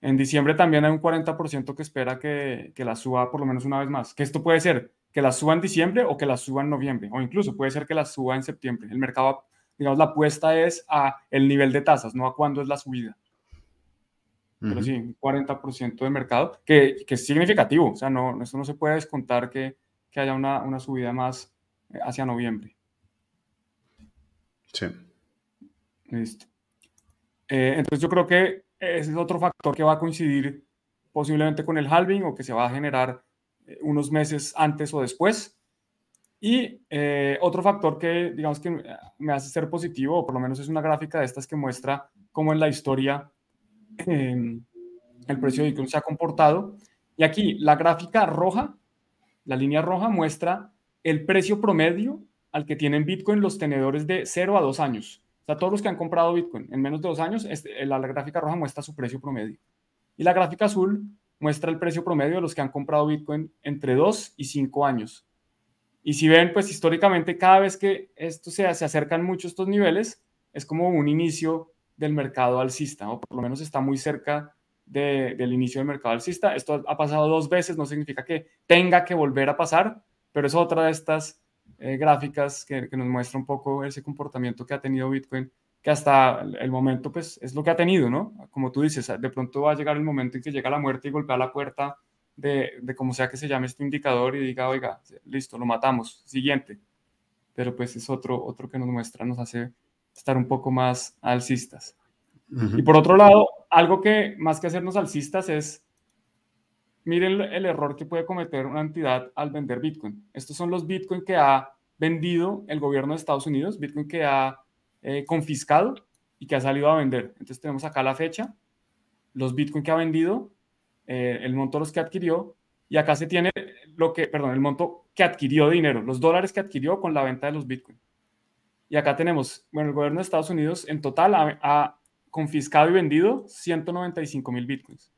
En diciembre también hay un 40% que espera que, que la suba por lo menos una vez más. Que esto puede ser que la suba en diciembre o que la suba en noviembre, o incluso puede ser que la suba en septiembre. El mercado, digamos, la apuesta es a el nivel de tasas, no a cuándo es la subida. Pero sí, un 40% de mercado, que, que, es significativo. O sea, no, esto no se puede descontar que, que haya una, una subida más eh, hacia noviembre. Sí. Listo. Eh, entonces yo creo que es otro factor que va a coincidir posiblemente con el halving o que se va a generar eh, unos meses antes o después. Y eh, otro factor que, digamos, que me hace ser positivo, o por lo menos es una gráfica de estas que muestra cómo en la historia em, el precio de Bitcoin se ha comportado. Y aquí la gráfica roja, la línea roja muestra el precio promedio al que tienen Bitcoin los tenedores de 0 a 2 años sea, todos los que han comprado Bitcoin en menos de dos años, este, la, gráfica roja muestra su precio promedio. Y la gráfica azul muestra el precio promedio de los que han comprado Bitcoin entre dos y cinco años. Y si ven, pues históricamente cada vez que esto se, se acercan mucho estos niveles, es como un inicio del mercado alcista, o por lo menos está muy cerca del inicio del mercado alcista. Esto ha pasado dos veces, no significa que tenga que volver a pasar, pero es otra de estas eh, gráficas que, nos muestra un poco ese comportamiento que ha tenido Bitcoin, que hasta el momento pues es lo que ha tenido, ¿no? Como tú dices, de pronto va a llegar el momento en que llega la muerte y golpea la puerta de, de como sea que se llame este indicador y diga, oiga, listo, lo matamos, siguiente. Pero pues es otro, otro que nos muestra, nos hace estar un poco más alcistas. Y por otro lado, algo que más que hacernos alcistas es miren el error que puede cometer una entidad al vender Bitcoin. Estos son los Bitcoin que ha vendido el gobierno de Estados Unidos, Bitcoin que ha eh, confiscado y que ha salido a vender. Entonces tenemos acá la fecha, los Bitcoin que ha vendido, eh, el monto de los que adquirió y acá se tiene lo que, perdón, el monto que adquirió dinero, los dólares que adquirió con la venta de los Bitcoin. Y acá tenemos, bueno, el gobierno de Estados Unidos en total ha, confiscado y vendido 195 mil bitcoins.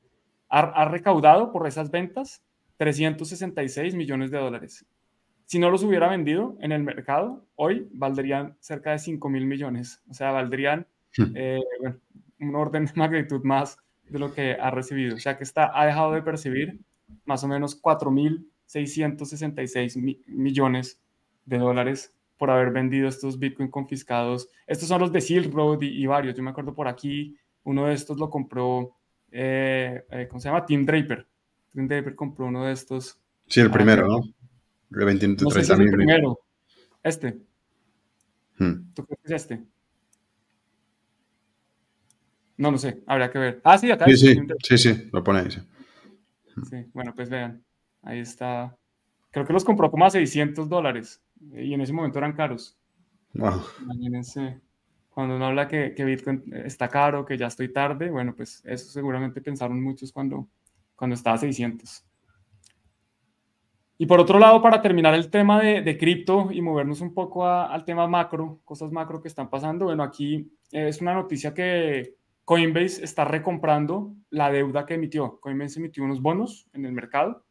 Ha, recaudado por esas ventas 366 millones de dólares. Si no los hubiera vendido en el mercado, hoy valdrían cerca de 5 mil millones. O sea, valdrían hmm. eh, un orden de magnitud más de lo que ha recibido. O sea, que está, ha dejado de percibir más o menos 4.666 millones de dólares por haber vendido estos Bitcoin confiscados. Estos son los de Silk Road y, varios. Yo me acuerdo por aquí, uno de estos lo compró, eh, eh, ¿cómo se llama? Tim Draper. Tim Draper compró uno de estos. Sí, el primero, ¿no? De 20, no sé si el primero. Este. Hmm. ¿Tú crees que es este? No, no sé, habría que ver. Ah, sí, acá. Sí, sí, sí, sí, lo pone ahí, sí. Sí, bueno, pues vean, ahí está. Creo que los compró como a 600 dólares y en ese momento eran caros. Imagínense, cuando uno habla que, que, Bitcoin está caro, que ya estoy tarde, bueno, pues eso seguramente pensaron muchos cuando, cuando estaba a 600. Y por otro lado, para terminar el tema de, de cripto y movernos un poco al tema macro, cosas macro que están pasando, bueno, aquí es una noticia que Coinbase está recomprando la deuda que emitió. Coinbase emitió unos bonos en el mercado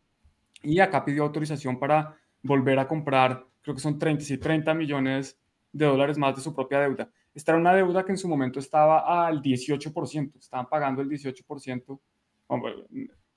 y acá pidió autorización para volver a comprar, creo que son 36, 30 millones de dólares más de su propia deuda. Esta era una deuda que en su momento estaba al 18%, estaban pagando el 18%,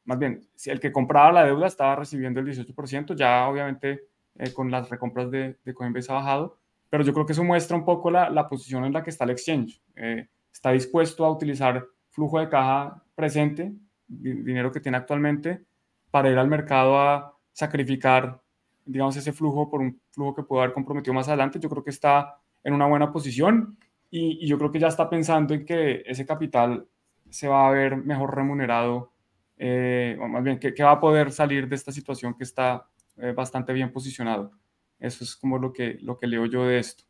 más bien, si el que compraba la deuda estaba recibiendo el 18%, ya obviamente eh, con las recompras de, Coinbase ha bajado, pero yo creo que eso muestra un poco la, posición en la que está el exchange. Eh, está dispuesto a utilizar flujo de caja presente, dinero que tiene actualmente, para ir al mercado a sacrificar, digamos, ese flujo por un flujo que puede haber comprometido más adelante. Yo creo que está en una buena posición y, yo creo que ya está pensando en que ese capital se va a ver mejor remunerado, eh, o más bien, que, va a poder salir de esta situación que está eh, bastante bien posicionado. Eso es como lo que, lo que leo yo de esto.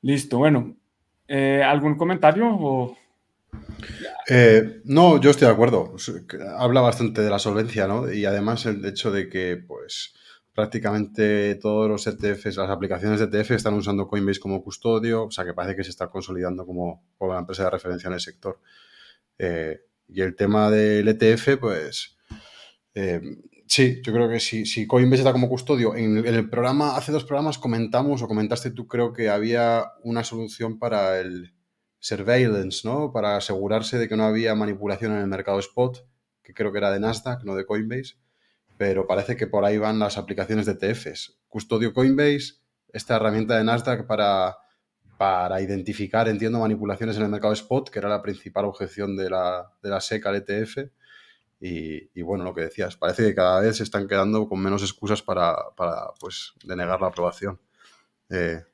Listo, bueno, eh, ¿Algún comentario? Eh, no, yo estoy de acuerdo. Habla bastante de la solvencia, ¿no? Y además el hecho de que, pues, prácticamente todos los ETFs, las aplicaciones de ETF están usando Coinbase como custodio, o sea que parece que se está consolidando como, como la empresa de referencia en el sector. Eh, y el tema del ETF, pues, Sí, yo creo que si, si Coinbase está como custodio, en, el programa, hace dos programas comentamos o comentaste tú, creo que había una solución para el surveillance, ¿no? Para asegurarse de que no había manipulación en el mercado spot, que creo que era de Nasdaq, no de Coinbase, pero parece que por ahí van las aplicaciones de ETFs. Custodio Coinbase, esta herramienta de Nasdaq para, para identificar, entiendo, manipulaciones en el mercado spot, que era la principal objeción de la, de la SEC al ETF y, bueno, lo que decías, parece que cada vez se están quedando con menos excusas para, pues, denegar la aprobación. Eh,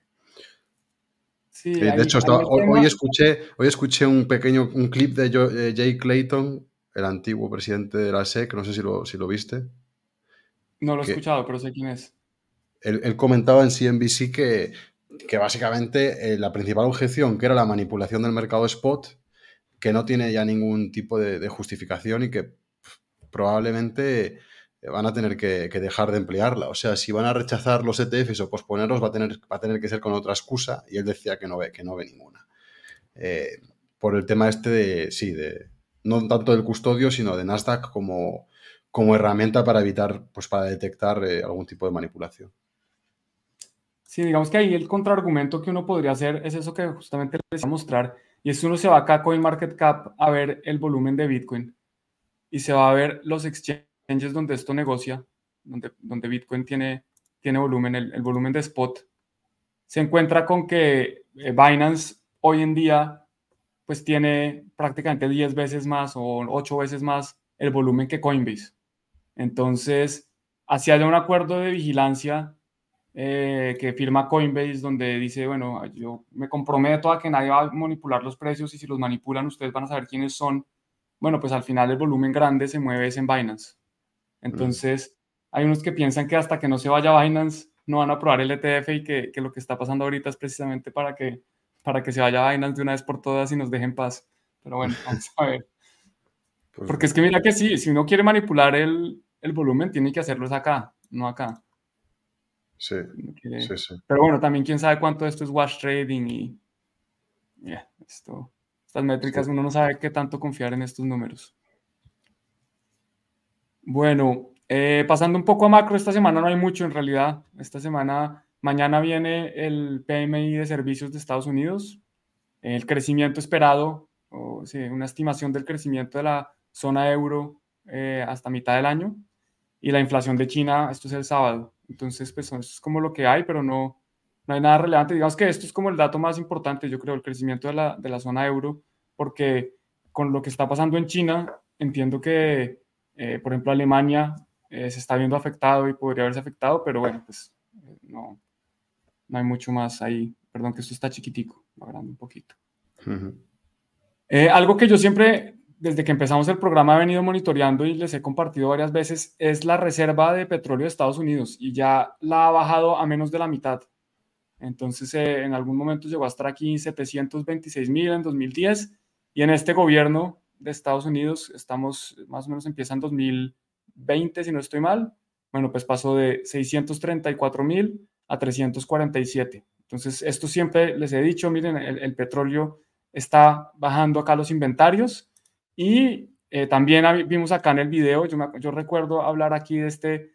sí, de hecho, hoy, escuché, hoy escuché un pequeño un clip de Jay Clayton, el antiguo presidente de la SEC, no sé si lo, si lo viste. No lo he escuchado, pero sé quién es. Él, comentaba en CNBC que, que básicamente eh, la principal objeción, que era la manipulación del mercado spot, que no tiene ya ningún tipo de justificación y que probablemente eh, van a tener que, dejar de emplearla. O sea, si van a rechazar los ETFs o posponerlos, va a tener, va a tener que ser con otra excusa. Y él decía que no ve, que no ve ninguna. Eh, por el tema este de, sí, de, no tanto del custodio, sino de Nasdaq como, como herramienta para evitar, pues para detectar eh, algún tipo de manipulación. Sí, digamos que ahí el contraargumento que uno podría hacer es eso que justamente les voy a mostrar, y es uno se va acá a CoinMarketCap a ver el volumen de Bitcoin y se va a ver los exchanges donde esto negocia, donde, donde Bitcoin tiene, tiene volumen, el, volumen de spot, se encuentra con que eh, Binance hoy en día pues tiene prácticamente 10 veces más o 8 veces más el volumen que Coinbase. Entonces, hacia haya un acuerdo de vigilancia eh, que firma Coinbase donde dice, bueno, yo me comprometo a que nadie va a manipular los precios y si los manipulan ustedes van a saber quiénes son bueno, pues al final el volumen grande se mueve en Binance. Entonces, hay unos que piensan que hasta que no se vaya Binance no van a probar el ETF y que, lo que está pasando ahorita es precisamente para que, para que se vaya Binance de una vez por todas y nos dejen paz. Pero bueno, vamos a ver. Pues Porque es que mira que sí, si uno quiere manipular el, volumen, tiene que hacerlo acá, no acá. Sí, sí, sí. Pero bueno, también quién sabe cuánto esto es wash trading y, esto, estas métricas uno no sabe qué tanto confiar en estos números. Bueno, eh, pasando un poco a macro, esta semana no hay mucho en realidad. Esta semana, mañana viene el PMI de servicios de Estados Unidos. El crecimiento esperado, o una estimación del crecimiento de la zona euro eh, hasta mitad del año. Y la inflación de China, esto es el sábado. Entonces, pues eso es como lo que hay, pero no, no hay nada relevante. Digamos que esto es como el dato más importante, yo creo, el crecimiento de la, de la zona euro, porque con lo que está pasando en China, entiendo que, eh, por ejemplo, Alemania eh, se está viendo afectado y podría haberse afectado, pero bueno, pues no, no hay mucho más ahí. Perdón que esto está chiquitico, agrando un poquito. algo que yo siempre desde que empezamos el programa he venido monitoreando y les he compartido varias veces, es la reserva de petróleo de Estados Unidos y ya la ha bajado a menos de la mitad. Entonces, eh, en algún momento llegó a estar aquí 726 mil en 2010 y en este gobierno de Estados Unidos estamos, más o menos empieza en 2020, si no estoy mal. Bueno, pues pasó de 634 mil a 347. Entonces, esto siempre les he dicho, miren, el, el petróleo está bajando acá los inventarios y eh, también vimos acá en el video, yo, yo, recuerdo hablar aquí de este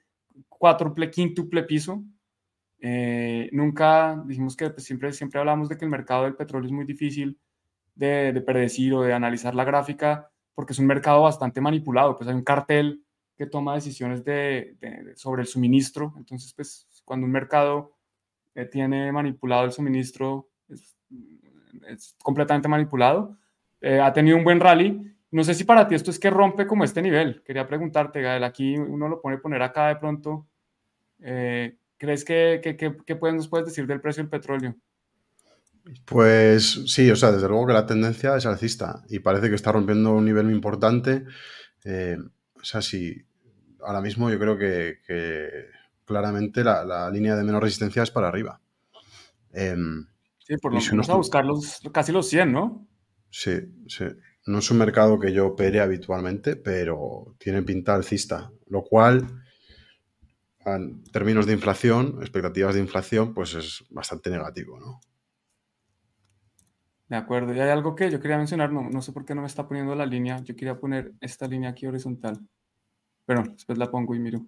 cuádruple, quíntuple piso. Eh, nunca dijimos que pues, siempre, siempre hablamos de que el mercado del petróleo es muy difícil de, de, predecir o de analizar la gráfica porque es un mercado bastante manipulado. Pues hay un cartel que toma decisiones de, sobre el suministro. Entonces, pues cuando un mercado eh, tiene manipulado el suministro, es, es completamente manipulado. ha tenido un buen rally no sé si para ti esto es que rompe como este nivel. Quería preguntarte, Gael, aquí uno lo pone poner acá de pronto. Eh, ¿Crees que, que, puedes, nos puedes decir del precio del petróleo? Pues sí, o sea, desde luego que la tendencia es alcista y parece que está rompiendo un nivel muy importante. Eh, o sea, sí, ahora mismo yo creo que, claramente la, línea de menor resistencia es para arriba. Em, sí, por lo menos a buscar los, casi los 100, ¿no? Sí, sí. No es un mercado que yo opere habitualmente, pero tiene pinta alcista, lo cual, en términos de inflación, expectativas de inflación, pues es bastante negativo, ¿no? De acuerdo. Y hay algo que yo quería mencionar, no, sé por qué no me está poniendo la línea. Yo quería poner esta línea aquí horizontal. Pero después la pongo y miro.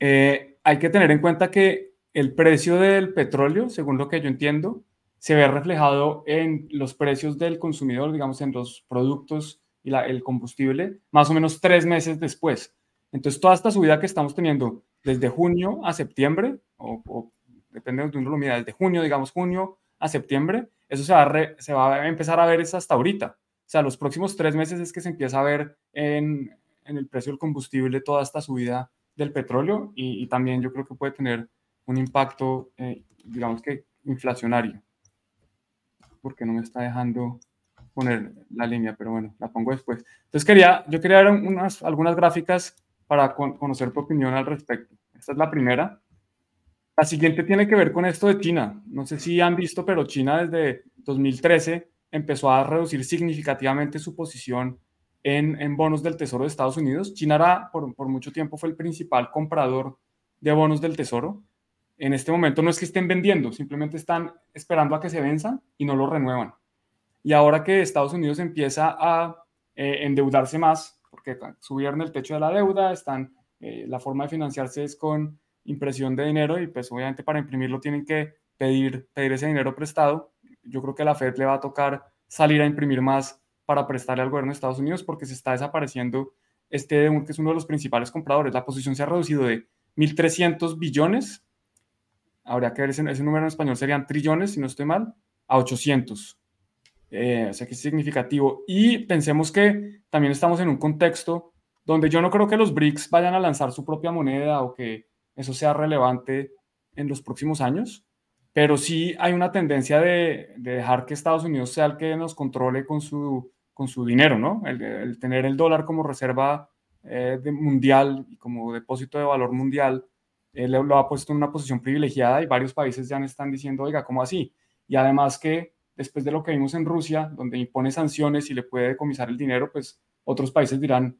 Eh, hay que tener en cuenta que el precio del petróleo, según lo que yo entiendo, se ve reflejado en los precios del consumidor, digamos, en los productos y el combustible, más o menos tres meses después. Entonces, toda esta subida que estamos teniendo desde junio a septiembre, o, depende de uno lo mira, desde junio, digamos, junio a septiembre, eso se va, se va a empezar a ver hasta ahorita. O sea, los próximos tres meses es que se empieza a ver en, en el precio del combustible toda esta subida del petróleo y, también yo creo que puede tener un impacto, eh, digamos que inflacionario porque no me está dejando poner la línea, pero bueno, la pongo después. Entonces quería, yo quería ver unas, algunas gráficas para conocer tu opinión al respecto. Esta es la primera. La siguiente tiene que ver con esto de China. No sé si han visto, pero China desde 2013 empezó a reducir significativamente su posición en, en bonos del Tesoro de Estados Unidos. China era, por, por mucho tiempo fue el principal comprador de bonos del Tesoro en este momento no es que estén vendiendo, simplemente están esperando a que se venzan y no lo renuevan. Y ahora que Estados Unidos empieza a eh, endeudarse más, porque subieron el techo de la deuda, están, eh, la forma de financiarse es con impresión de dinero y pues obviamente para imprimirlo tienen que pedir, pedir ese dinero prestado. Yo creo que a la Fed le va a tocar salir a imprimir más para prestarle al gobierno de Estados Unidos porque se está desapareciendo este que es uno de los principales compradores. La posición se ha reducido de 1.300 billones habría que ver ese, número en español, serían trillones, si no estoy mal, a 800. Eh, o sea que es significativo. Y pensemos que también estamos en un contexto donde yo no creo que los BRICS vayan a lanzar su propia moneda o que eso sea relevante en los próximos años, pero sí hay una tendencia de, dejar que Estados Unidos sea el que nos controle con su, con su dinero, ¿no? El, tener el dólar como reserva eh, mundial y como depósito de valor mundial él lo ha puesto en una posición privilegiada y varios países ya están diciendo, oiga, ¿cómo así? Y además que después de lo que vimos en Rusia, donde impone sanciones y le puede decomisar el dinero, pues otros países dirán,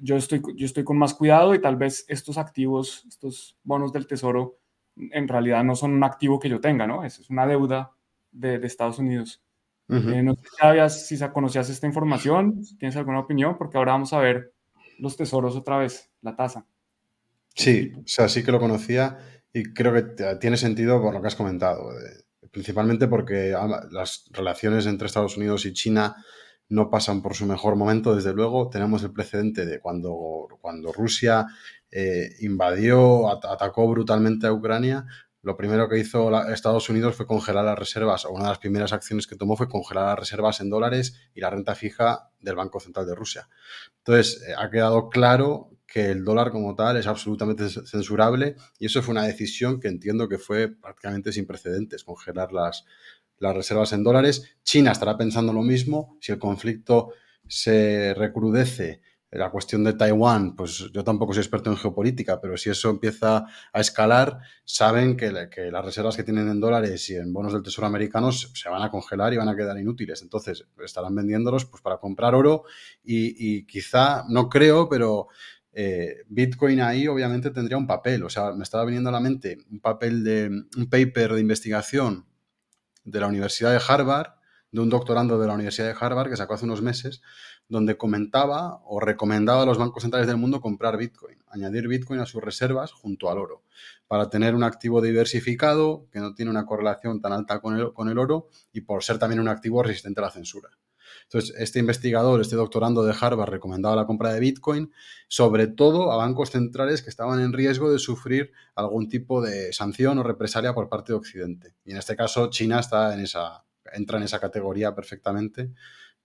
yo estoy, yo estoy con más cuidado y tal vez estos activos, estos bonos del tesoro, en realidad no son un activo que yo tenga, ¿no? Es, una deuda de, Estados Unidos. Eh, no sé si, sabías, si conocías esta información, si tienes alguna opinión, porque ahora vamos a ver los tesoros otra vez, la tasa. Sí, o sea, sí que lo conocía y creo que tiene sentido por lo que has comentado, principalmente porque las relaciones entre Estados Unidos y China no pasan por su mejor momento, desde luego. Tenemos el precedente de cuando, cuando Rusia eh, invadió, atacó brutalmente a Ucrania, lo primero que hizo Estados Unidos fue congelar las reservas, o una de las primeras acciones que tomó fue congelar las reservas en dólares y la renta fija del Banco Central de Rusia. Entonces, eh, ha quedado claro que el dólar como tal es absolutamente censurable y eso fue una decisión que entiendo que fue prácticamente sin precedentes, congelar las, las reservas en dólares. China estará pensando lo mismo. Si el conflicto se recrudece, la cuestión de Taiwán, pues yo tampoco soy experto en geopolítica, pero si eso empieza a escalar, saben que, las reservas que tienen en dólares y en bonos del Tesoro americanos se van a congelar y van a quedar inútiles. Entonces, estarán vendiéndolos pues, para comprar oro y, quizá, no creo, pero eh, Bitcoin ahí obviamente tendría un papel. O sea, me estaba viniendo a la mente un papel de un paper de investigación de la Universidad de Harvard, de un doctorando de la Universidad de Harvard que sacó hace unos meses, donde comentaba o recomendaba a los bancos centrales del mundo comprar Bitcoin, añadir Bitcoin a sus reservas junto al oro, para tener un activo diversificado que no tiene una correlación tan alta con el, con el oro y por ser también un activo resistente a la censura. Entonces, este investigador, este doctorando de Harvard, recomendaba la compra de Bitcoin, sobre todo a bancos centrales que estaban en riesgo de sufrir algún tipo de sanción o represalia por parte de Occidente. Y en este caso, China está en esa, entra en esa categoría perfectamente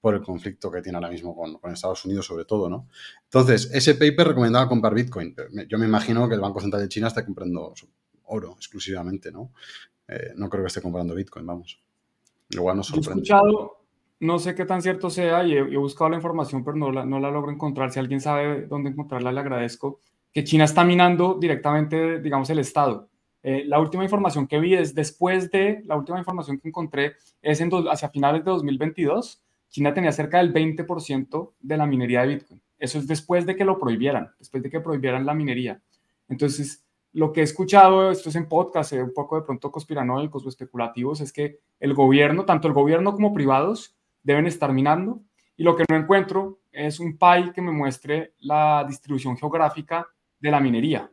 por el conflicto que tiene ahora mismo con, Estados Unidos, sobre todo, ¿no? Entonces, ese paper recomendaba comprar Bitcoin. Yo me imagino que el Banco Central de China está comprando oro exclusivamente, ¿no? Eh, no creo que esté comprando Bitcoin, vamos. Igual nos sorprende. He escuchado, no sé qué tan cierto sea y he, buscado la información, pero no la, no la logro encontrar. Si alguien sabe dónde encontrarla, le agradezco. Que China está minando directamente, digamos, el Estado. Eh, la última información que vi es después de, la última información que encontré es en hacia finales de 2022 China tenía cerca del 20% de la minería de Bitcoin. Eso es después de que lo prohibieran, después de que prohibieran la minería. Entonces, lo que he escuchado, esto es en podcast, eh, un poco de pronto conspiranoicos o especulativos, es que el gobierno, tanto el gobierno como privados, deben estar minando. Y lo que no encuentro es un PAI que me muestre la distribución geográfica de la minería.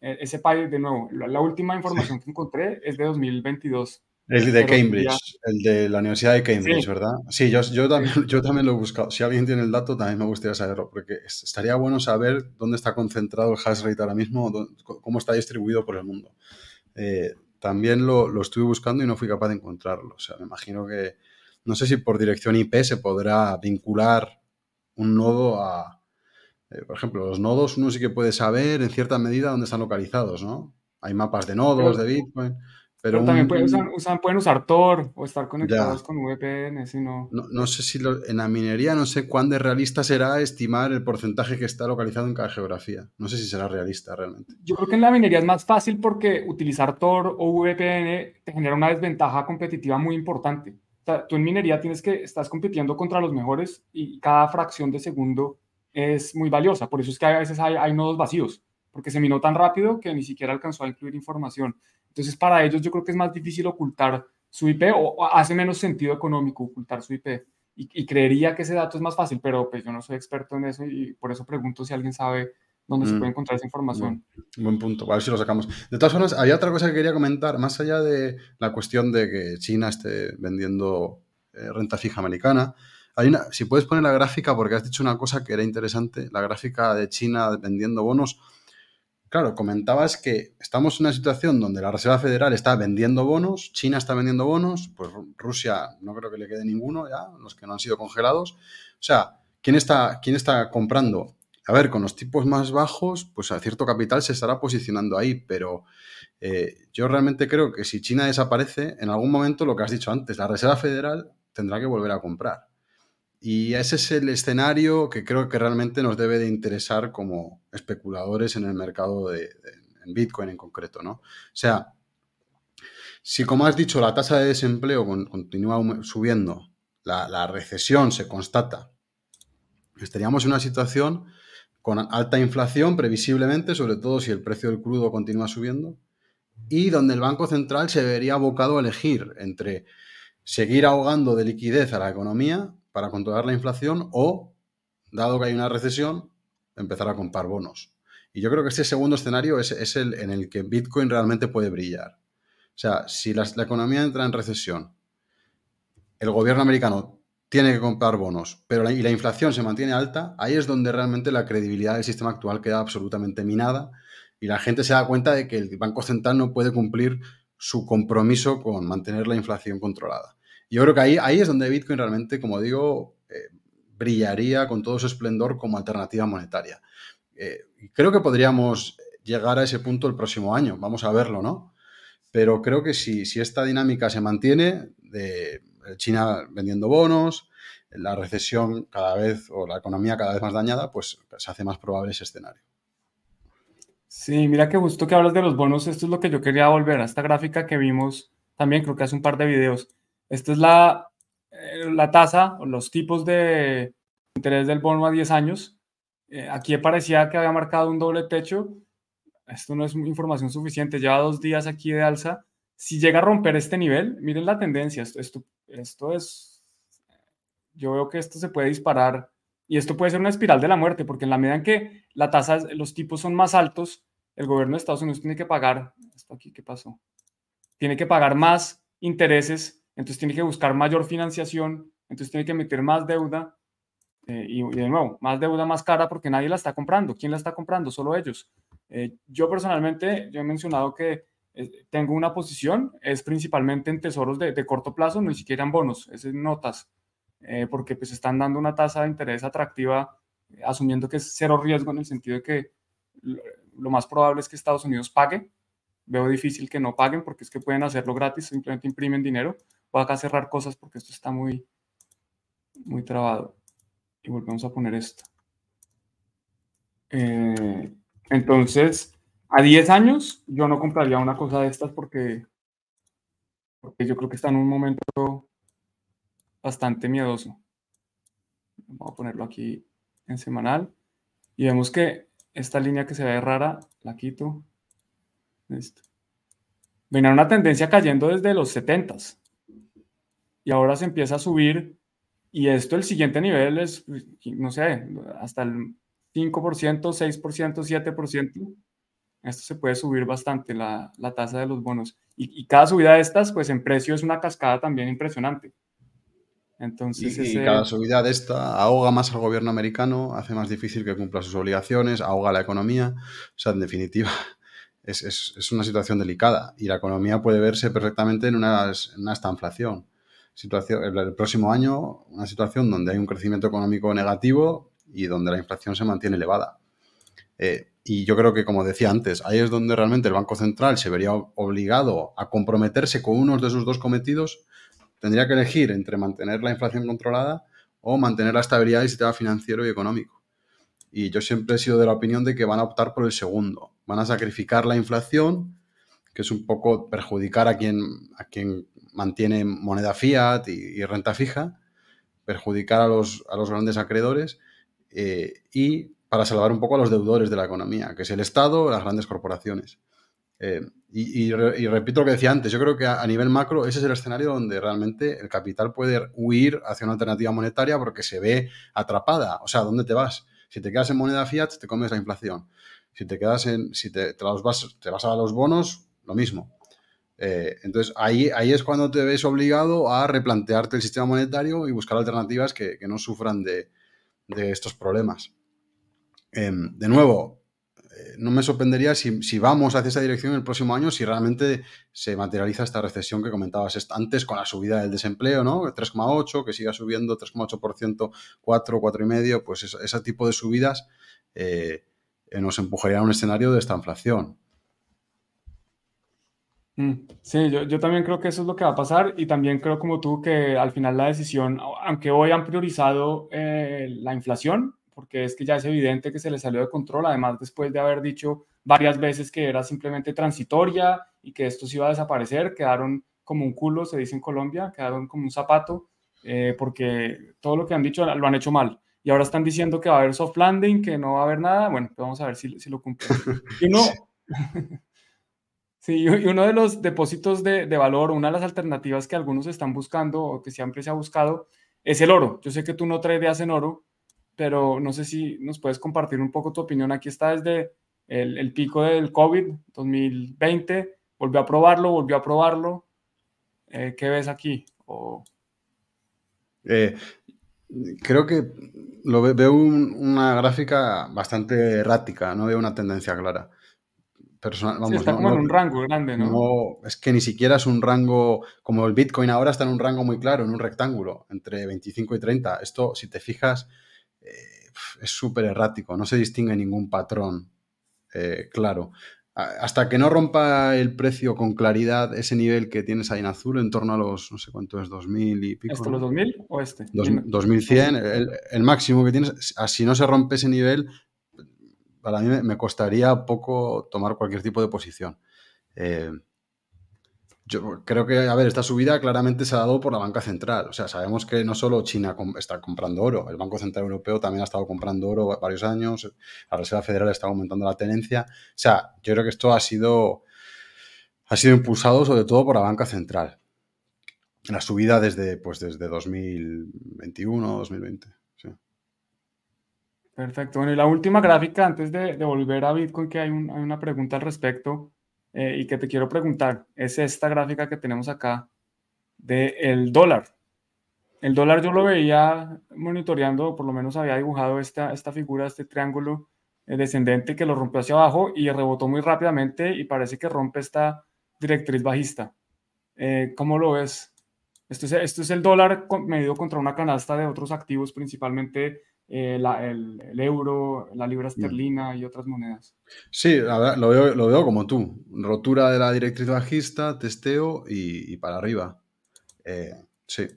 E, ese PAI, de nuevo, la, última información que encontré es de 2022. El de Cambridge, el de la Universidad de Cambridge, ¿verdad? Sí, yo, yo, también, yo también lo he buscado. Si alguien tiene el dato, también me gustaría saberlo, porque estaría bueno saber dónde está concentrado el hash rate ahora mismo, cómo está distribuido por el mundo. Eh, también lo, lo, estuve buscando y no fui capaz de encontrarlo. O sea, me imagino que, no sé si por dirección IP se podrá vincular un nodo a, eh, por ejemplo, los nodos uno sí que puede saber en cierta medida dónde están localizados, ¿no? Hay mapas de nodos, de Bitcoin. Pero, también pueden, usar, pueden usar Tor o estar conectados con VPN, si no... no... sé si en la minería no sé cuán de realista será estimar el porcentaje que está localizado en cada geografía. No sé si será realista realmente. Yo creo que en la minería es más fácil porque utilizar Tor o VPN te genera una desventaja competitiva muy importante. Sea, tú en minería tienes que, estás compitiendo contra los mejores y cada fracción de segundo es muy valiosa. Por eso es que a veces hay, hay nodos vacíos, porque se minó tan rápido que ni siquiera alcanzó a incluir información. Entonces, para ellos yo creo que es más difícil ocultar su IP o, hace menos sentido económico ocultar su IP. Y, creería que ese dato es más fácil, pero pues yo no soy experto en eso y por eso pregunto si alguien sabe dónde se mm. puede encontrar esa información. Buen, punto, a ver si lo sacamos. De todas formas, había otra cosa que quería comentar, más allá de la cuestión de que China esté vendiendo eh, renta fija americana. Hay una, si puedes poner la gráfica, porque has dicho una cosa que era interesante, la gráfica de China vendiendo bonos Claro, comentabas que estamos en una situación donde la Reserva Federal está vendiendo bonos, China está vendiendo bonos, pues Rusia no creo que le quede ninguno ya, los que no han sido congelados. O sea, ¿quién está, quién está comprando? A ver, con los tipos más bajos, pues a cierto capital se estará posicionando ahí, pero eh, yo realmente creo que si China desaparece, en algún momento lo que has dicho antes, la Reserva Federal tendrá que volver a comprar. Y ese es el escenario que creo que realmente nos debe de interesar como especuladores en el mercado de, Bitcoin en concreto, ¿no? O sea, si como has dicho la tasa de desempleo continúa subiendo, la, recesión se constata, estaríamos en una situación con alta inflación previsiblemente, sobre todo si el precio del crudo continúa subiendo, y donde el Banco Central se vería abocado a elegir entre seguir ahogando de liquidez a la economía para controlar la inflación o, dado que hay una recesión, empezar a comprar bonos. Y yo creo que este segundo escenario es, el en el que Bitcoin realmente puede brillar. O sea, si la, economía entra en recesión, el gobierno americano tiene que comprar bonos, pero y la inflación se mantiene alta, ahí es donde realmente la credibilidad del sistema actual queda absolutamente minada y la gente se da cuenta de que el Banco Central no puede cumplir su compromiso con mantener la inflación controlada. Yo creo que ahí, ahí es donde Bitcoin realmente, como digo, eh, brillaría con todo su esplendor como alternativa monetaria. Eh, creo que podríamos llegar a ese punto el próximo año, vamos a verlo, ¿no? Pero creo que si, si esta dinámica se mantiene, de China vendiendo bonos, la recesión cada vez o la economía cada vez más dañada, pues se hace más probable ese escenario. Sí, mira que justo que hablas de los bonos, esto es lo que yo quería volver a esta gráfica que vimos también, creo que hace un par de videos. Esta es la, eh, la tasa o los tipos de interés del bono a 10 años eh, aquí parecía que había marcado un doble techo. Esto no es información suficiente. Lleva dos días aquí de alza. Si llega a romper este nivel, miren la tendencia. Esto, es. Yo veo que esto se puede disparar y esto puede ser una espiral de la muerte, porque en la medida en que la tasa, los tipos son más altos, el gobierno de Estados Unidos tiene que pagar. ¿Esto aquí qué pasó? Tiene que pagar más intereses, entonces tiene que buscar mayor financiación, entonces tiene que meter más deuda eh, y, de nuevo, más deuda más cara porque nadie la está comprando. ¿Quién la está comprando? Solo ellos. Eh, yo personalmente, yo he mencionado que tengo una posición, es principalmente en tesoros de, de, corto plazo, ni siquiera en bonos, es en notas, porque pues están dando una tasa de interés atractiva, asumiendo que es cero riesgo en el sentido de que lo, más probable es que Estados Unidos pague. Veo difícil que no paguen porque es que pueden hacerlo gratis, simplemente imprimen dinero. Voy acá a cerrar cosas porque esto está muy, muy trabado y volvemos a poner esto. Eh, entonces, a 10 años yo no compraría una cosa de estas porque, porque yo creo que está en un momento bastante miedoso. Vamos a ponerlo aquí en semanal y vemos que esta línea que se ve rara, la quito. Listo. Venía una tendencia cayendo desde los 70s y ahora se empieza a subir y esto, el siguiente nivel es, no sé, hasta el 5%, 6%, 7%. Esto se puede subir bastante la, la tasa de los bonos. Y, cada subida de estas, pues en precio es una cascada también impresionante. Entonces, y, cada subida de esta ahoga más al gobierno americano, hace más difícil que cumpla sus obligaciones, ahoga la economía. O sea, en definitiva, es, es, es una situación delicada y la economía puede verse perfectamente en una, en una estanflación situación, el próximo año una situación donde hay un crecimiento económico negativo y donde la inflación se mantiene elevada. Eh, y yo creo que, como decía antes, ahí es donde realmente el Banco Central se vería obligado a comprometerse con uno de sus dos cometidos. Tendría que elegir entre mantener la inflación controlada o mantener la estabilidad del sistema financiero y económico. Y yo siempre he sido de la opinión de que van a optar por el segundo. Van a sacrificar la inflación, que es un poco perjudicar a quien, a quien mantiene moneda fiat y, renta fija, perjudicar a los, a los grandes acreedores eh, y para salvar un poco a los deudores de la economía, que es el Estado, las grandes corporaciones. Eh, y, repito lo que decía antes, yo creo que a, nivel macro ese es el escenario donde realmente el capital puede huir hacia una alternativa monetaria porque se ve atrapada. O sea, ¿dónde te vas? Si te quedas en moneda fiat, te comes la inflación. Si te quedas en, si te, vas, te vas a los bonos, lo mismo. Eh, entonces, ahí es cuando te ves obligado a replantearte el sistema monetario y buscar alternativas que, no sufran de, estos problemas. Em, de nuevo, eh, no me sorprendería si, vamos hacia esa dirección el próximo año, si realmente se materializa esta recesión que comentabas antes con la subida del desempleo, ¿no? 3,8, que siga subiendo 3,8%, 4, 4,5, pues ese tipo de subidas eh, nos empujaría a un escenario de esta inflación. Mm, sí, yo, también creo que eso es lo que va a pasar y también creo como tú que al final la decisión, aunque hoy han priorizado eh, la inflación, porque es que ya es evidente que se le salió de control, además después de haber dicho varias veces que era simplemente transitoria y que esto se iba a desaparecer, quedaron como un culo, se dice en Colombia, quedaron como un zapato, eh, porque todo lo que han dicho lo han hecho mal. Y ahora están diciendo que va a haber soft landing, que no va a haber nada. Bueno, vamos a ver si, si lo cumplen. Y no, Sí, y uno de los depósitos de, de, valor, una de las alternativas que algunos están buscando o que siempre se ha buscado es el oro. Yo sé que tú no tradeas en oro, pero no sé si nos puedes compartir un poco tu opinión. Aquí está desde el, el pico del COVID 2020, volvió a probarlo, volvió a probarlo. Eh, ¿Qué ves aquí? O... Eh, creo que lo veo una gráfica bastante errática, no veo una tendencia clara. Personal, vamos, está como en un rango grande, ¿no? ¿no? Es que ni siquiera es un rango, como el Bitcoin ahora está en un rango muy claro, en un rectángulo, entre 25 y 30. Esto, si te fijas, eh, es súper errático, no se distingue ningún patrón eh, claro hasta que no rompa el precio con claridad ese nivel que tienes ahí en azul, en torno a los, no sé cuánto es, 2000 y pico. ¿Esto los 2000 o este? 2100, el, máximo que tienes. Si no se rompe ese nivel, para mí me, costaría poco tomar cualquier tipo de posición. Eh, yo creo que, a ver, esta subida claramente se ha dado por la banca central. O sea, sabemos que no solo China está comprando oro, el Banco Central Europeo también ha estado comprando oro varios años, la Reserva Federal está aumentando la tenencia. O sea, yo creo que esto ha sido, ha sido impulsado sobre todo por la banca central. La subida desde, pues, desde 2021, 2020. Perfecto. Bueno, y la última gráfica, antes de, volver a Bitcoin, que hay una pregunta al respecto. Eh, y que te quiero preguntar es esta gráfica que tenemos acá del el dólar. El dólar yo lo veía monitoreando, por lo menos había dibujado esta, esta figura, este triángulo eh, descendente que lo rompió hacia abajo y rebotó muy rápidamente y parece que rompe esta directriz bajista. Eh, ¿Cómo lo ves? Esto es, esto es el dólar medido contra una canasta de otros activos, principalmente eh, el, euro, la libra esterlina y otras monedas. Sí, lo, veo, lo veo como tú. Rotura de la directriz bajista, testeo y, para arriba. Eh, sí,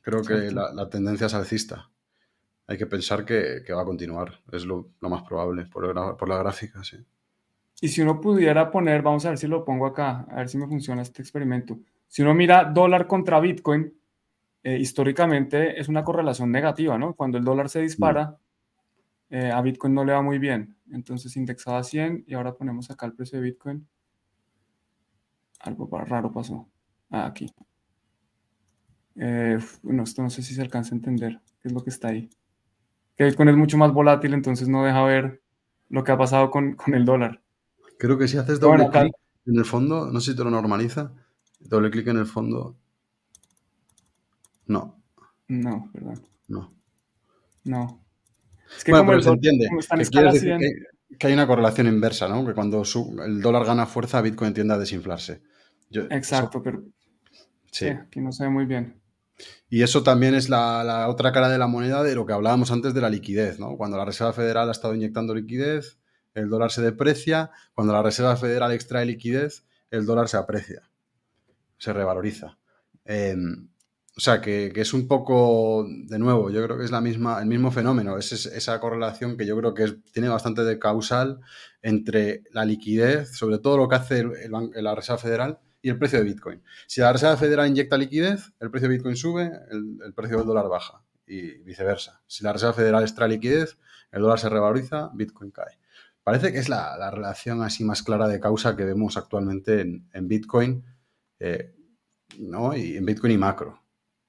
creo que la, tendencia es alcista. Hay que pensar que, va a continuar. Es lo, más probable por, por, la gráfica, sí. Y si uno pudiera poner, vamos a ver si lo pongo acá, a ver si me funciona este experimento. Si uno mira dólar contra Bitcoin, eh, históricamente es una correlación negativa, ¿no? Cuando el dólar se dispara, eh, a Bitcoin no le va muy bien. Entonces indexaba 100 y ahora ponemos acá el precio de Bitcoin. Algo raro pasó. Ah, aquí. Eh, bueno, esto no sé si se alcanza a entender qué es lo que está ahí. Que Bitcoin es mucho más volátil, entonces no deja ver lo que ha pasado con, el dólar. Creo que si haces doble clic en el fondo, no sé si te lo normaliza, doble clic en el fondo no. No, perdón. No. No. Es que bueno, pero se entiende. Que, hay una correlación inversa, ¿no? Que cuando el dólar gana fuerza, Bitcoin tiende a desinflarse. Exacto, pero. Sí. Aquí no se ve muy bien. Y eso también es la, otra cara de la moneda de lo que hablábamos antes de la liquidez, ¿no? Cuando la Reserva Federal ha estado inyectando liquidez, el dólar se deprecia. Cuando la Reserva Federal extrae liquidez, el dólar se aprecia, se revaloriza. Eh, o sea, que, es un poco, de nuevo, yo creo que es la misma, el mismo fenómeno, es, esa correlación que yo creo que tiene bastante de causal entre la liquidez, sobre todo lo que hace la Reserva Federal, y el precio de Bitcoin. Si la Reserva Federal inyecta liquidez, el precio de Bitcoin sube, el, precio del dólar baja, y viceversa. Si la Reserva Federal extrae liquidez, el dólar se revaloriza, Bitcoin cae. Parece que es la, relación así más clara de causa que vemos actualmente en, Bitcoin, eh, ¿no? Y en Bitcoin y macro.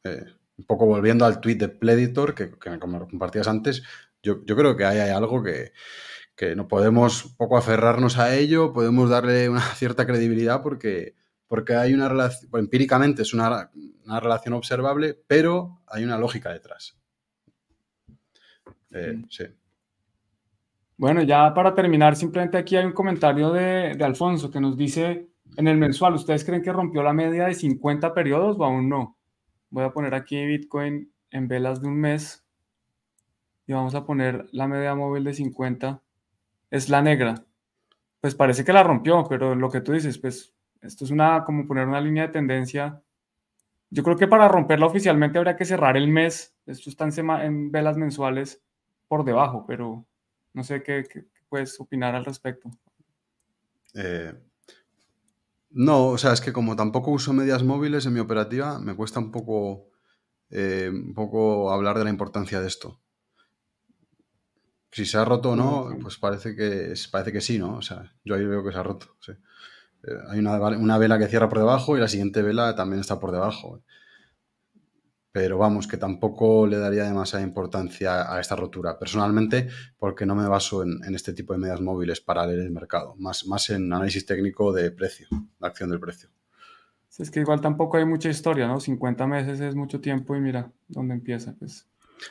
Eh, un poco volviendo al tweet de Pleditor, que, como lo compartías antes, yo, creo que ahí hay algo que, no podemos poco aferrarnos a ello, podemos darle una cierta credibilidad porque, porque hay una relación, empíricamente es una, relación observable, pero hay una lógica detrás. Eh, sí. Bueno, ya para terminar, simplemente aquí hay un comentario de, de Alfonso que nos dice en el mensual, ¿ustedes creen que rompió la media de 50 periodos o aún no? Voy a poner aquí Bitcoin en velas de un mes y vamos a poner la media móvil de 50. Es la negra. Pues parece que la rompió, pero lo que tú dices, pues esto es una como poner una línea de tendencia. Yo creo que para romperla oficialmente habría que cerrar el mes. Esto está en, velas mensuales por debajo, pero no sé qué, puedes opinar al respecto. Eh, no, o sea, es que como tampoco uso medias móviles en mi operativa, me cuesta un poco, eh, un poco hablar de la importancia de esto. Si se ha roto o no, pues parece que, parece que sí, ¿no? O sea, yo ahí veo que se ha roto, sí. Eh, hay una, una, vela que cierra por debajo y la siguiente vela también está por debajo. Pero vamos, que tampoco le daría demasiada importancia a esta rotura. Personalmente, porque no me baso en, en este tipo de medias móviles para leer el mercado, más, más en análisis técnico de precio, la acción del precio. Es que igual tampoco hay mucha historia, ¿no? 50 meses es mucho tiempo y mira dónde empieza, pues.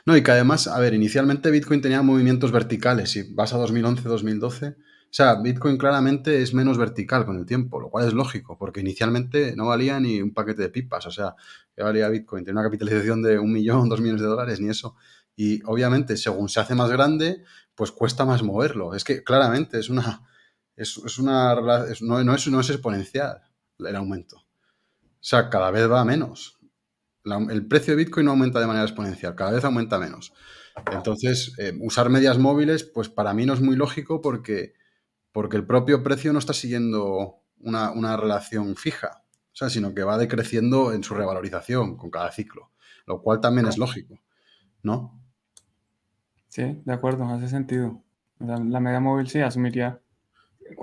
No, y que además, a ver, inicialmente Bitcoin tenía movimientos verticales. Si vas a 2011-2012, o sea, Bitcoin claramente es menos vertical con el tiempo, lo cual es lógico, porque inicialmente no valía ni un paquete de pipas. O sea, que valía Bitcoin? Tiene una capitalización de un millón, dos millones de dólares, ni eso. Y obviamente, según se hace más grande, pues cuesta más moverlo. Es que claramente es una. Es, una. no, no, es, no es exponencial el aumento. O sea, cada vez va menos el precio de Bitcoin no aumenta de manera exponencial, cada vez aumenta menos. Entonces, eh, usar medias móviles, pues para mí no es muy lógico porque, porque el propio precio no está siguiendo una, relación fija, o sea, sino que va decreciendo en su revalorización con cada ciclo, lo cual también es lógico, ¿no? Sí, de acuerdo, hace sentido. La, media móvil sí asumiría.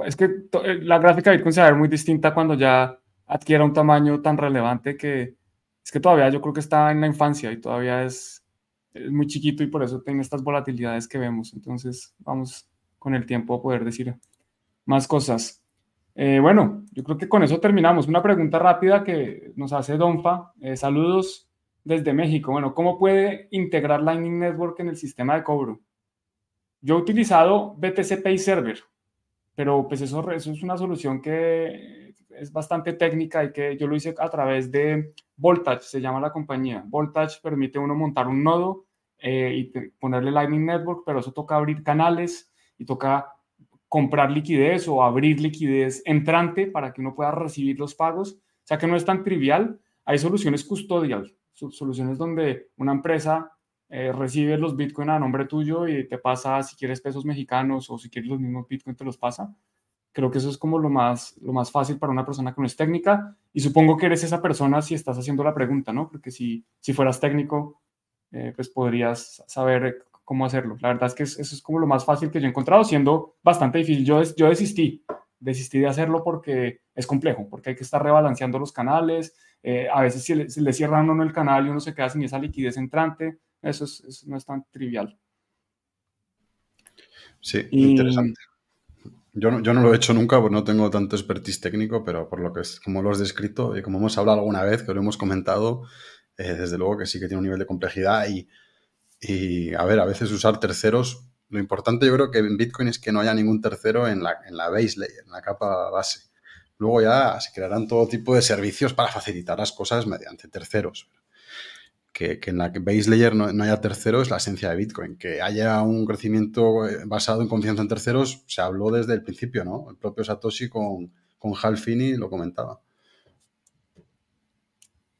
Es que eh, la gráfica de Bitcoin se va a ver muy distinta cuando ya adquiera un tamaño tan relevante que, es que todavía yo creo que está en la infancia y todavía es, muy chiquito y por eso tiene estas volatilidades que vemos. Entonces vamos con el tiempo a poder decir más cosas. Eh, bueno, yo creo que con eso terminamos. Una pregunta rápida que nos hace Donfa. Eh, saludos desde México. Bueno, ¿cómo puede integrar Lightning Network en el sistema de cobro? Yo he utilizado BTC Pay Server, pero pues eso, eso es una solución que es bastante técnica y que yo lo hice a través de Voltage, se llama la compañía. Voltage permite uno montar un nodo eh, y ponerle Lightning Network, pero eso toca abrir canales y toca comprar liquidez o abrir liquidez entrante para que uno pueda recibir los pagos. O sea que no es tan trivial. Hay soluciones custodial, soluciones donde una empresa eh, recibe los Bitcoin a nombre tuyo y te pasa si quieres pesos mexicanos o si quieres los mismos Bitcoin te los pasa. Creo que eso es como lo más, lo más fácil para una persona que no es técnica y supongo que eres esa persona si estás haciendo la pregunta, ¿no? Porque si, si fueras técnico, eh, pues podrías saber cómo hacerlo. La verdad es que eso es como lo más fácil que yo he encontrado, siendo bastante difícil. Yo, yo desistí, desistí de hacerlo porque es complejo, porque hay que estar rebalanceando los canales. Eh, a veces si le, si le, cierran uno el canal y uno se queda sin esa liquidez entrante, eso, es, no es tan trivial. Sí, interesante. Yo no, yo no lo he hecho nunca, pues no tengo tanto expertise técnico, pero por lo que es, como lo has descrito y como hemos hablado alguna vez, que lo hemos comentado, eh, desde luego que sí que tiene un nivel de complejidad y, y, a ver, a veces usar terceros, lo importante yo creo que en Bitcoin es que no haya ningún tercero en la, en la base layer, en la capa base. Luego ya se crearán todo tipo de servicios para facilitar las cosas mediante terceros que, en la base layer no, no, haya terceros la esencia de Bitcoin. Que haya un crecimiento eh, basado en confianza en terceros se habló desde el principio, ¿no? El propio Satoshi con, con Hal Finney lo comentaba.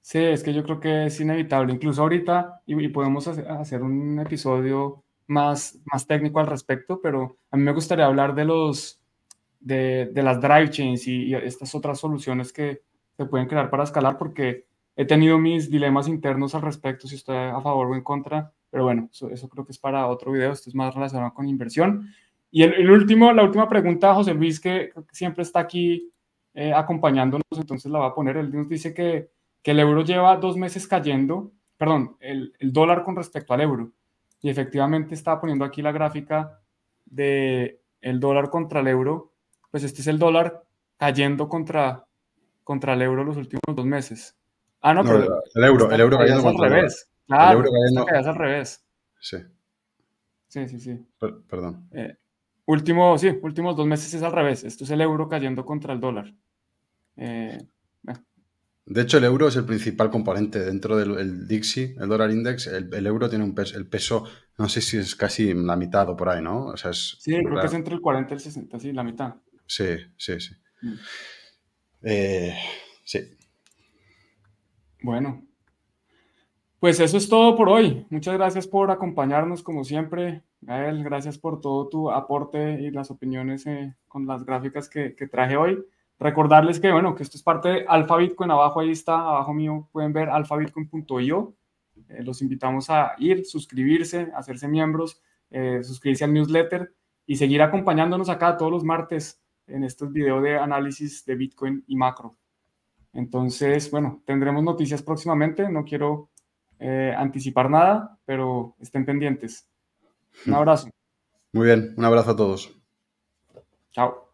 Sí, es que yo creo que es inevitable. Incluso ahorita, y, podemos hacer un episodio más, más técnico al respecto, pero a mí me gustaría hablar de los de, de las drive chains y, estas otras soluciones que se pueden crear para escalar, porque he tenido mis dilemas internos al respecto, si estoy a favor o en contra, pero bueno, eso, creo que es para otro video, esto es más relacionado con inversión. Y el, último, la última pregunta, José Luis, que, siempre está aquí eh, acompañándonos, entonces la va a poner, él nos dice que, que el euro lleva dos meses cayendo, perdón, el, el, dólar con respecto al euro, y efectivamente está poniendo aquí la gráfica de el dólar contra el euro, pues este es el dólar cayendo contra, contra el euro los últimos dos meses. Ah, no, pero. El euro, el euro cayendo al revés. Claro, el euro cayendo... al revés. Sí. Sí, sí, sí. perdón. Eh, último, sí, últimos dos meses es al revés. Esto es el euro cayendo contra el dólar. Eh, de hecho, el euro es el principal componente dentro del Dixie, el dólar index. El, euro tiene un peso, el peso, no sé si es casi la mitad o por ahí, ¿no? O sea, es, sí, creo que es entre el 40 y el 60, sí, la mitad. Sí, sí, sí. Mm. Eh, sí. Bueno, pues eso es todo por hoy. Muchas gracias por acompañarnos como siempre. Gael, gracias por todo tu aporte y las opiniones eh, con las gráficas que, traje hoy. Recordarles que, bueno, que esto es parte de Alpha Bitcoin, abajo ahí está, abajo mío pueden ver alphabitcoin.io. Eh, los invitamos a ir, suscribirse, hacerse miembros, eh, suscribirse al newsletter y seguir acompañándonos acá todos los martes en estos videos de análisis de Bitcoin y macro. Entonces, bueno, tendremos noticias próximamente, no quiero eh, anticipar nada, pero estén pendientes. Un mm. abrazo. Muy bien, un abrazo a todos. Chao.